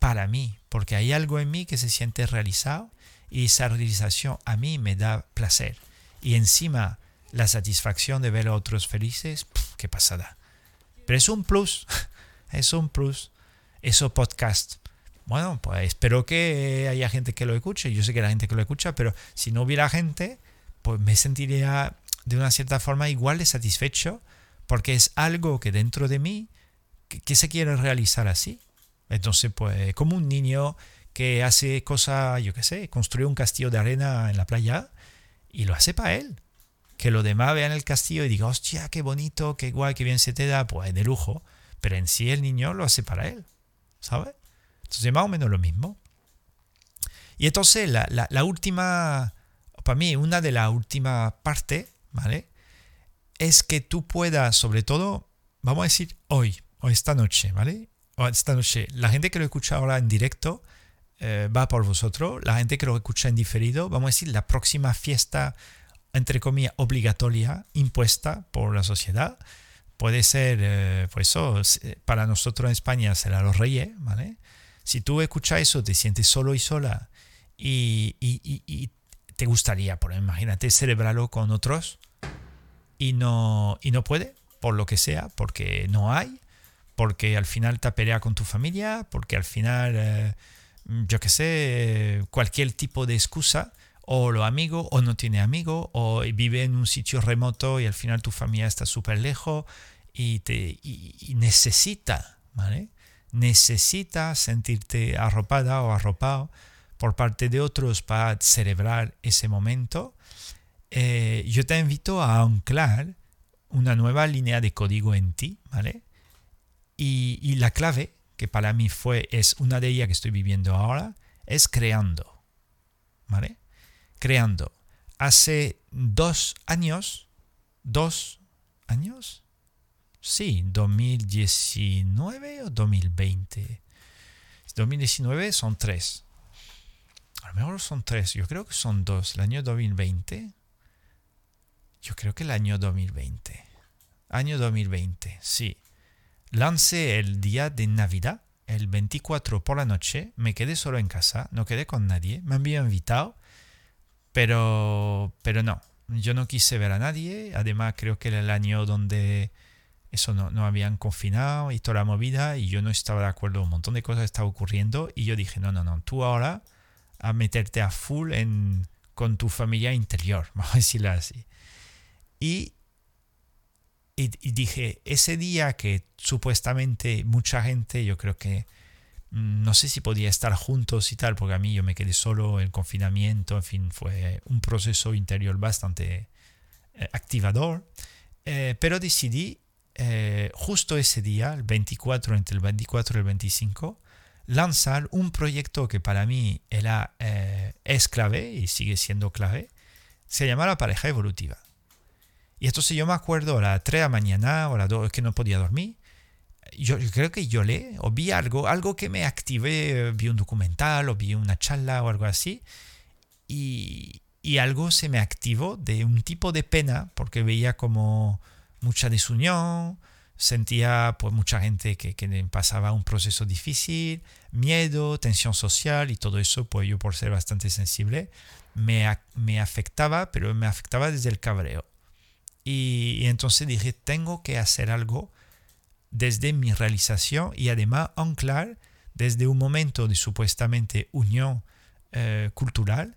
para mí, porque hay algo en mí que se siente realizado y esa realización a mí me da placer. Y encima la satisfacción de ver a otros felices, qué pasada. Pero es un plus, es un plus. Eso podcast. Bueno, pues espero que haya gente que lo escuche. Yo sé que hay gente que lo escucha, pero si no hubiera gente, pues me sentiría de una cierta forma igual de satisfecho porque es algo que dentro de mí que, se quiere realizar así. Entonces, pues como un niño que hace cosas, yo qué sé, construye un castillo de arena en la playa y lo hace para él que los demás vean el castillo y digan, hostia, qué bonito, qué guay, qué bien se te da, pues de lujo. Pero en sí el niño lo hace para él, ¿sabes? Entonces más o menos lo mismo. Y entonces la, la, última, para mí, una de las últimas partes, ¿vale? Es que tú puedas, sobre todo, vamos a decir hoy, o esta noche, ¿vale? O esta noche, la gente que lo escucha ahora en directo eh, va por vosotros, la gente que lo escucha en diferido, vamos a decir, la próxima fiesta entre comillas, obligatoria, impuesta por la sociedad. Puede ser, eh, pues eh, para nosotros en España será los reyes, ¿vale? Si tú escuchas eso, te sientes solo y sola y, y, te gustaría, por imagínate, celebrarlo con otros y no, y no puede, por lo que sea, porque no hay, porque al final te pelea con tu familia, porque al final, yo qué sé, cualquier tipo de excusa o lo amigo o no tiene amigo o vive en un sitio remoto y al final tu familia está súper lejos y, te, necesita, ¿vale? Necesita sentirte arropada o arropado por parte de otros para celebrar ese momento. Eh, yo te invito a anclar una nueva línea de código en ti, ¿vale? Y, y la clave, que para mí fue, es una de ellas que estoy viviendo ahora, es creando, ¿vale? creando. Hace dos años, dos años, sí, 2019 o 2020. 2019 son tres. A lo mejor son tres, yo creo que son dos. El año 2020. Yo creo que el año 2020. Año 2020, sí. Lancé el día de Navidad, el 24 por la noche. Me quedé solo en casa, no quedé con nadie. Me habían invitado, pero, pero no. Yo no quise ver a nadie. Además, creo que era el año donde eso no, no habían confinado y toda la movida y yo no estaba de acuerdo. Un montón de cosas estaban ocurriendo y yo dije, no, no, no, tú ahora a meterte a full en, con tu familia interior, vamos a decirlo así. Y, y, dije, ese día que supuestamente mucha gente, yo creo que mm, no sé si podía estar juntos y tal, porque a mí yo me quedé solo, el confinamiento, en fin, fue un proceso interior bastante eh, activador, eh, pero decidí eh, justo ese día, el 24, entre el 24 y el 25, lanzar un proyecto que para mí era, es clave y sigue siendo clave, se llama la pareja evolutiva. Y entonces yo me acuerdo a las 3 de la mañana o a las 2 que no podía dormir. Yo, creo que yo leí o vi algo, algo que me activé, vi un documental o vi una charla o algo así. Y, algo se me activó de un tipo de pena porque veía como mucha desunión, sentía pues mucha gente que, que, pasaba un proceso difícil, miedo, tensión social y todo eso, pues yo por ser bastante sensible, me, me afectaba, pero me afectaba desde el cabreo. Y, entonces dije, tengo que hacer algo desde mi realización y además anclar desde un momento de supuestamente unión eh, cultural,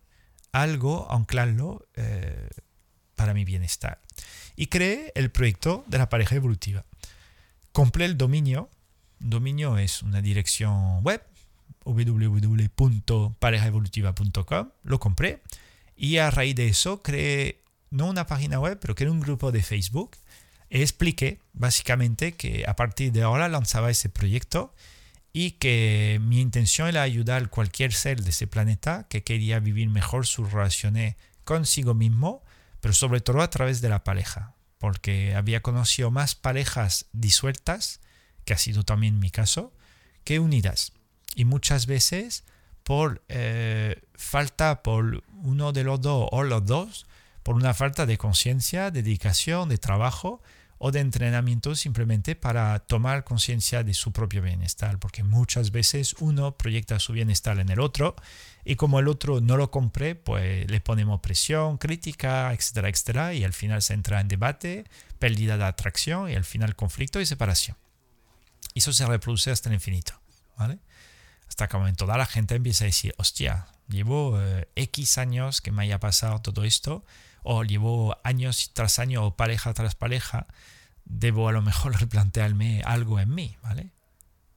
algo, anclarlo eh, para mi bienestar. Y creé el proyecto de la pareja evolutiva. Compré el dominio. Dominio es una dirección web, www.parejaevolutiva.com. Lo compré y a raíz de eso creé no una página web, pero que era un grupo de Facebook, e expliqué básicamente que a partir de ahora lanzaba ese proyecto y que mi intención era ayudar a cualquier ser de ese planeta que quería vivir mejor sus relaciones consigo mismo, pero sobre todo a través de la pareja, porque había conocido más parejas disueltas, que ha sido también mi caso, que unidas. Y muchas veces por eh, falta por uno de los dos o los dos, por una falta de conciencia, dedicación, de trabajo o de entrenamiento simplemente para tomar conciencia de su propio bienestar, porque muchas veces uno proyecta su bienestar en el otro y como el otro no lo compre, pues le ponemos presión, crítica, etcétera, etcétera, y al final se entra en debate, pérdida de atracción y al final conflicto y separación. Y eso se reproduce hasta el infinito, ¿vale? Hasta que toda la gente empieza a decir, hostia, llevo eh, X años que me haya pasado todo esto, o llevo años tras año o pareja tras pareja, debo a lo mejor replantearme algo en mí, ¿vale?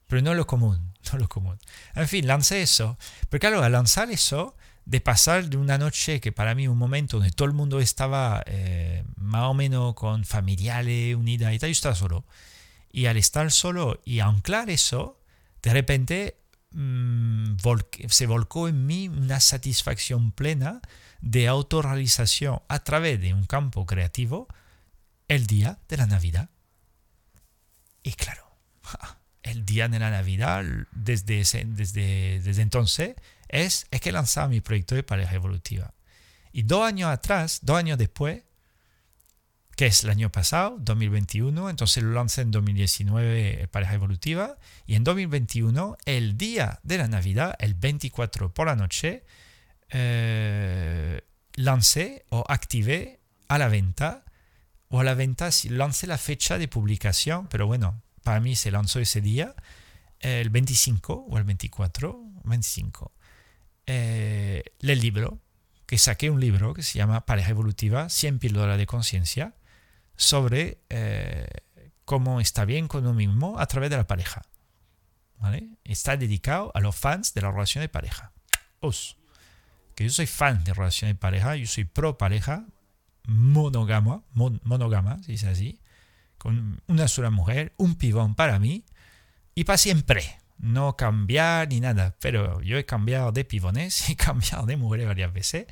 Pero no lo común, no lo común. En fin, lancé eso. Pero claro, al lanzar eso, de pasar de una noche que para mí un momento donde todo el mundo estaba eh, más o menos con familiares, unida y tal, yo estaba solo. Y al estar solo y anclar eso, de repente mm, se volcó en mí una satisfacción plena de autorrealización a través de un campo creativo el día de la Navidad. Y claro, el día de la Navidad, desde, desde, desde entonces, es, es que lanzaba mi proyecto de pareja evolutiva. Y dos años atrás, dos años después, que es el año pasado, 2021, entonces lo lancé en 2019, pareja evolutiva, y en 2021, el día de la Navidad, el 24 por la noche, eh, lancé o activé a la venta, o a la venta, lancé la fecha de publicación, pero bueno, para mí se lanzó ese día, el 25 o el 24, 25, eh, el libro, que saqué un libro que se llama Pareja Evolutiva, 100 píldoras de conciencia, sobre eh, cómo está bien con uno mismo a través de la pareja. ¿Vale? Está dedicado a los fans de la relación de pareja. Os que yo soy fan de relaciones de pareja, yo soy pro pareja, monogama, monogama, si es así, con una sola mujer, un pibón para mí y para siempre. No cambiar ni nada, pero yo he cambiado de pibones, he cambiado de mujeres varias veces,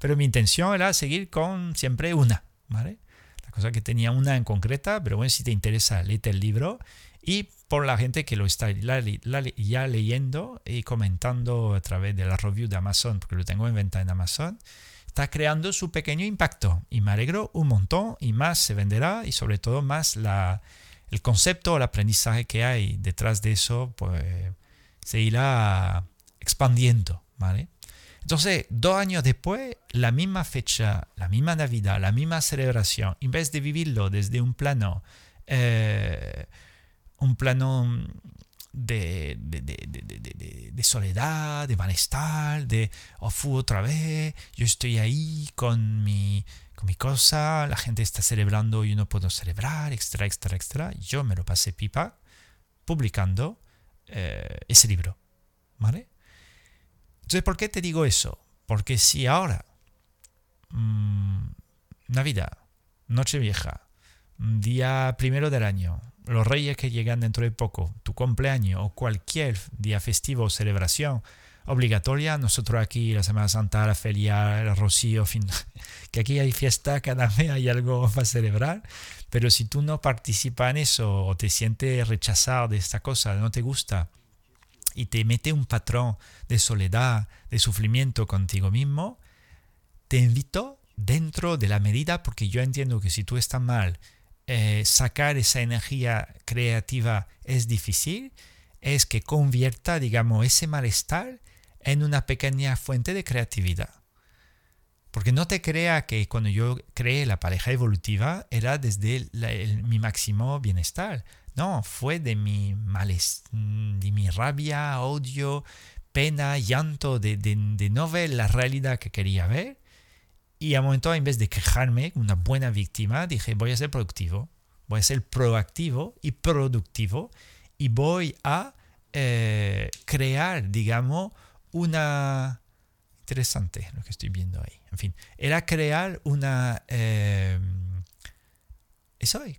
pero mi intención era seguir con siempre una, ¿vale? La cosa que tenía una en concreta, pero bueno, si te interesa, léete el libro y por la gente que lo está ya leyendo y comentando a través de la review de Amazon, porque lo tengo en venta en Amazon, está creando su pequeño impacto y me alegro un montón y más se venderá y sobre todo más el concepto, el aprendizaje que hay detrás de eso, pues se irá expandiendo, ¿vale? Entonces, dos años después, la misma fecha, la misma Navidad, la misma celebración, en vez de vivirlo desde un plano, eh, un plano de, de, soledad, de malestar, de, oh, fu otra vez, yo estoy ahí con mi, con mi cosa, la gente está celebrando y yo no puedo celebrar, extra, extra, extra. Yo me lo pasé pipa publicando eh, ese libro, ¿vale? Entonces, ¿por qué te digo eso? Porque si ahora, mmm, Navidad, Nochevieja, día primero del año, los reyes que llegan dentro de poco, tu cumpleaños o cualquier día festivo o celebración obligatoria, nosotros aquí la Semana Santa, la feria, el rocío, fin, que aquí hay fiesta, cada mes hay algo para celebrar, pero si tú no participas en eso o te sientes rechazado de esta cosa, no te gusta, y te mete un patrón de soledad, de sufrimiento contigo mismo, te invito dentro de la medida, porque yo entiendo que si tú estás mal, eh, sacar esa energía creativa es difícil, es que convierta, digamos, ese malestar en una pequeña fuente de creatividad. Porque no te crea que cuando yo creé la pareja evolutiva era desde mi máximo bienestar. No, fue de mi de mi rabia, odio, pena, llanto de, de, no ver la realidad que quería ver. Y a momento, en vez de quejarme, una buena víctima, dije, voy a ser productivo, voy a ser proactivo y productivo y voy a eh, crear, digamos, una... Interesante lo que estoy viendo ahí. En fin, era crear una... Eh, eso es,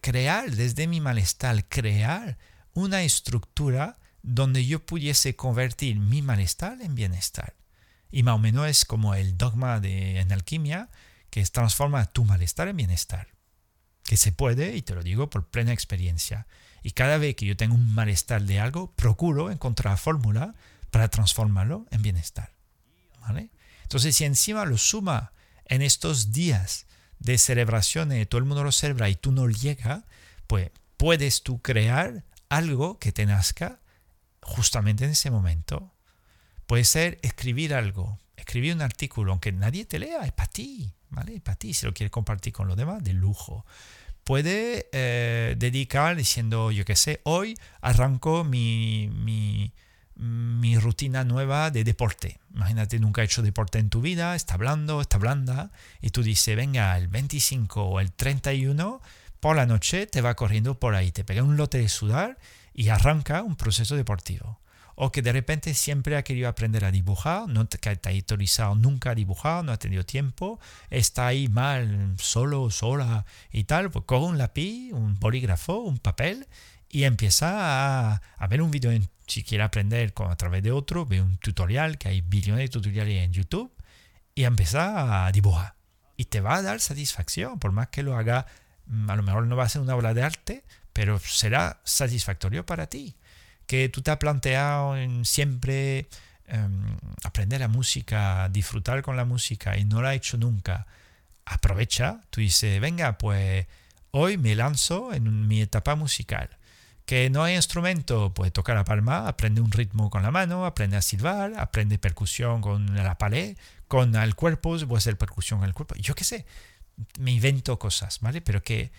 crear desde mi malestar, crear una estructura donde yo pudiese convertir mi malestar en bienestar. Y más o menos es como el dogma de, en alquimia, que transforma tu malestar en bienestar. Que se puede, y te lo digo por plena experiencia. Y cada vez que yo tengo un malestar de algo, procuro encontrar la fórmula para transformarlo en bienestar. ¿Vale? Entonces, si encima lo suma en estos días de celebraciones, todo el mundo lo celebra y tú no llega, pues puedes tú crear algo que te nazca justamente en ese momento. Puede ser escribir algo, escribir un artículo, aunque nadie te lea, es para ti, ¿vale? Es para ti, si lo quieres compartir con los demás, de lujo. Puede eh, dedicar diciendo, yo qué sé, hoy arranco mi, mi, rutina nueva de deporte. Imagínate, nunca has hecho deporte en tu vida, está hablando, está blanda, y tú dices, venga, el 25 o el 31 por la noche te va corriendo por ahí, te pega un lote de sudar y arranca un proceso deportivo. O que de repente siempre ha querido aprender a dibujar, no te, ha autorizado nunca a dibujar, no ha tenido tiempo, está ahí mal, solo, sola y tal, pues coge un lápiz, un bolígrafo, un papel y empieza a, ver un video en si quiere aprender a través de otro, ve un tutorial, que hay billones de tutoriales en YouTube, y empieza a dibujar. Y te va a dar satisfacción, por más que lo haga, mm, a lo mejor no va a ser una obra de arte, pero será satisfactorio para ti. Que tú te has planteado siempre em, aprender la música, disfrutar con la música y no lo has hecho nunca. Aprovecha, tú dices, venga, pues hoy me lanzo en mi etapa musical que no hay instrumento, pues toca la palma, aprende un ritmo con la mano, aprende a silbar, aprende percusión con la palet, con el cuerpo, puede ser percusión con el cuerpo, yo qué sé, me invento cosas, ¿vale? Pero que,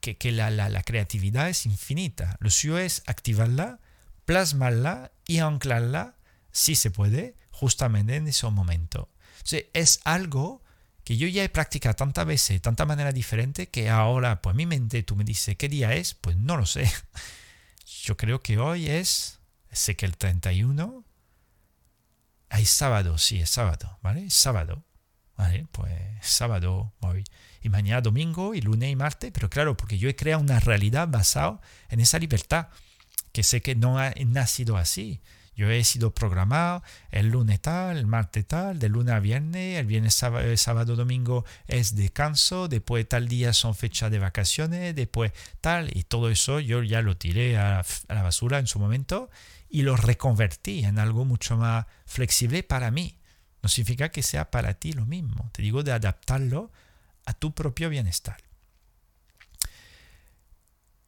que, que la, la, la, creatividad es infinita, lo suyo es activarla, plasmarla y anclarla, si se puede, justamente en ese momento. O es algo que yo ya he practicado tantas veces, de tanta manera diferente, que ahora, pues mi mente, tú me dices, ¿qué día es? Pues no lo sé. Yo creo que hoy es, sé que el 31, hay sábado, sí, es sábado, ¿vale? sábado, ¿vale? Pues sábado hoy. Y mañana domingo, y lunes y martes, pero claro, porque yo he creado una realidad basada en esa libertad, que sé que no ha nacido así. Yo he sido programado el lunes tal, el martes tal, de lunes a viernes, el viernes, sábado, sábado, domingo es descanso, después tal día son fechas de vacaciones, después tal, y todo eso yo ya lo tiré a, a la basura en su momento y lo reconvertí en algo mucho más flexible para mí. No significa que sea para ti lo mismo, te digo de adaptarlo a tu propio bienestar.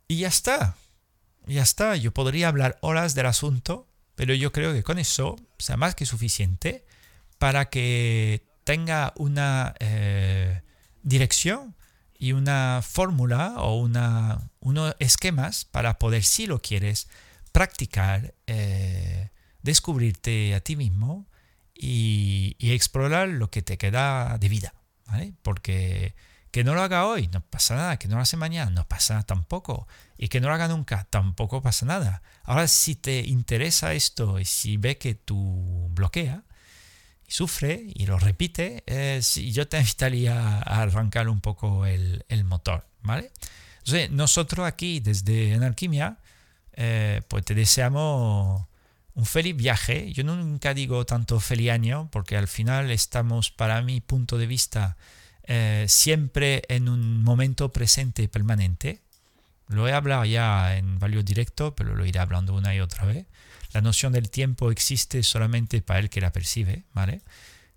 Y ya está, ya está, yo podría hablar horas del asunto, pero yo creo que con eso sea más que suficiente para que tenga una eh, dirección y una fórmula o una, unos esquemas para poder, si lo quieres, practicar, eh, descubrirte a ti mismo y, explorar lo que te queda de vida. Porque que no lo haga hoy, no pasa nada. Que no lo hace mañana, no pasa nada tampoco. Y que no lo haga nunca, tampoco pasa nada. Ahora, si te interesa esto y si ve que tú bloquea y sufre y lo repite, eh, yo te invitaría a arrancar un poco el, motor, ¿vale? Nosotros aquí, desde Anarquimia, eh, pues te deseamos un feliz viaje. Yo nunca digo tanto feliz año, porque al final estamos, para mi punto de vista, eh, siempre en un momento presente permanente. Lo he hablado ya en varios directos, pero lo iré hablando una y otra vez. La noción del tiempo existe solamente para el que la percibe, ¿vale?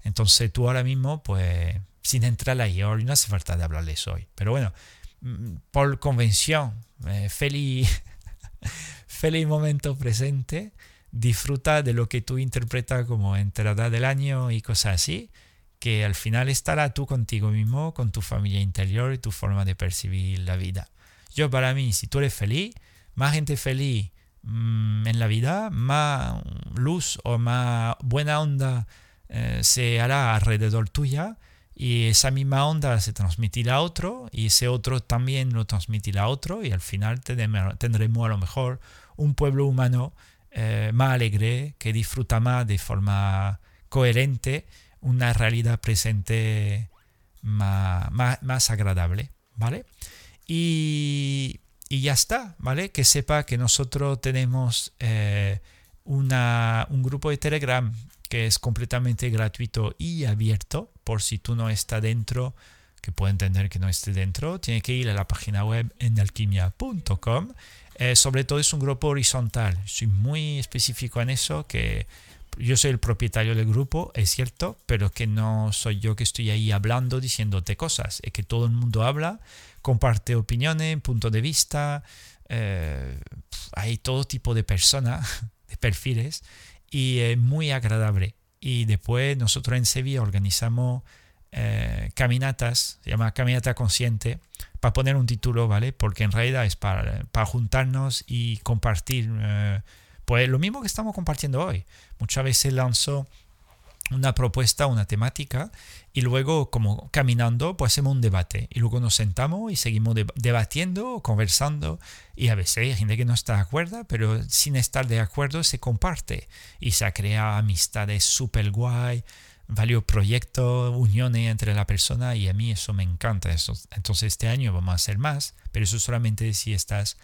Entonces tú ahora mismo, pues, sin entrar ahí, hoy no hace falta de hablarles hoy. Pero bueno, mm, por convención, eh, feliz, feliz momento presente, disfruta de lo que tú interpretas como entrada del año y cosas así que al final estará tú contigo mismo, con tu familia interior y tu forma de percibir la vida. Yo para mí, si tú eres feliz, más gente feliz mmm, en la vida, más luz o más buena onda eh, se hará alrededor tuya y esa misma onda se transmitirá a otro y ese otro también lo transmitirá a otro y al final tendremos a lo mejor un pueblo humano eh, más alegre que disfruta más de forma coherente una realidad presente más, más, agradable, ¿vale? Y, ya está, ¿vale? Que sepa que nosotros tenemos eh, una, un grupo de Telegram que es completamente gratuito y abierto, por si tú no estás dentro, que puede entender que no esté dentro, tiene que ir a la página web en alquimia.com. Eh, sobre todo es un grupo horizontal, soy muy específico en eso, que yo soy el propietario del grupo, es cierto, pero que no soy yo que estoy ahí hablando, diciéndote cosas. Es que todo el mundo habla, comparte opiniones, puntos de vista. Eh, hay todo tipo de personas, de perfiles, y es muy agradable. Y después nosotros en Sevilla organizamos eh, caminatas, se llama Caminata Consciente, para poner un título, ¿vale? Porque en realidad es para, para juntarnos y compartir. Eh, pues lo mismo que estamos compartiendo hoy. Muchas veces lanzo una propuesta, una temática, y luego como caminando, pues hacemos un debate. Y luego nos sentamos y seguimos debatiendo, conversando, y a veces hay gente que no está de acuerdo, pero sin estar de acuerdo se comparte y se crea amistades súper guay, varios proyectos, uniones entre la persona, y a mí eso me encanta. Entonces este año vamos a hacer más, pero eso solamente si estás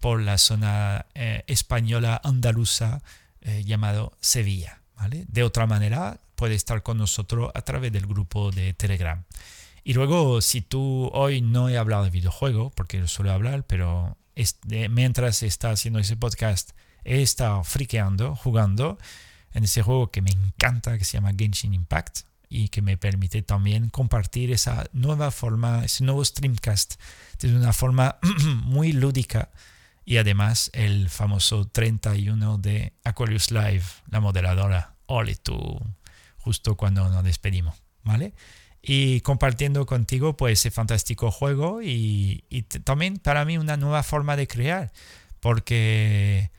por la zona eh, española andaluza eh, llamado Sevilla. ¿vale? De otra manera, puede estar con nosotros a través del grupo de Telegram. Y luego, si tú hoy no he hablado de videojuego, porque suelo hablar, pero mientras está haciendo ese podcast, he estado friqueando, jugando en ese juego que me encanta, que se llama Genshin Impact, y que me permite también compartir esa nueva forma, ese nuevo streamcast de una forma muy lúdica y además el famoso 31 de Aquarius Live, la moderadora. Ole tú, justo cuando nos despedimos, ¿vale? Y compartiendo contigo pues ese fantástico juego y, y también para mí una nueva forma de crear, porque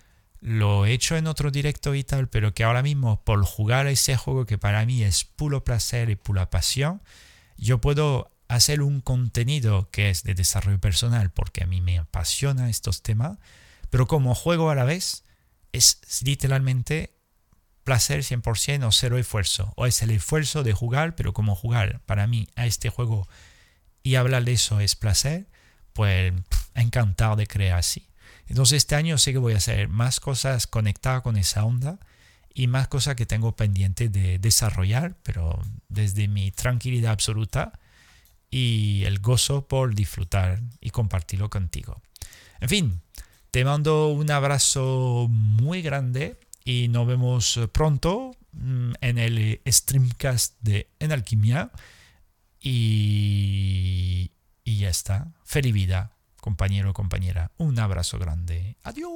lo he hecho en otro directo y tal, pero que ahora mismo por jugar ese juego que para mí es puro placer y pura pasión, yo puedo hacer un contenido que es de desarrollo personal porque a mí me apasiona estos temas, pero como juego a la vez es literalmente placer 100% o cero esfuerzo. O es el esfuerzo de jugar, pero como jugar para mí a este juego y hablar de eso es placer, pues encantado de crear así. Entonces este año sé que voy a hacer más cosas conectadas con esa onda y más cosas que tengo pendiente de desarrollar, pero desde mi tranquilidad absoluta y el gozo por disfrutar y compartirlo contigo. En fin, te mando un abrazo muy grande y nos vemos pronto mm, en el streamcast de En Alquimia. Y, y ya está. Feliz vida, compañero o compañera. Un abrazo grande. Adiós.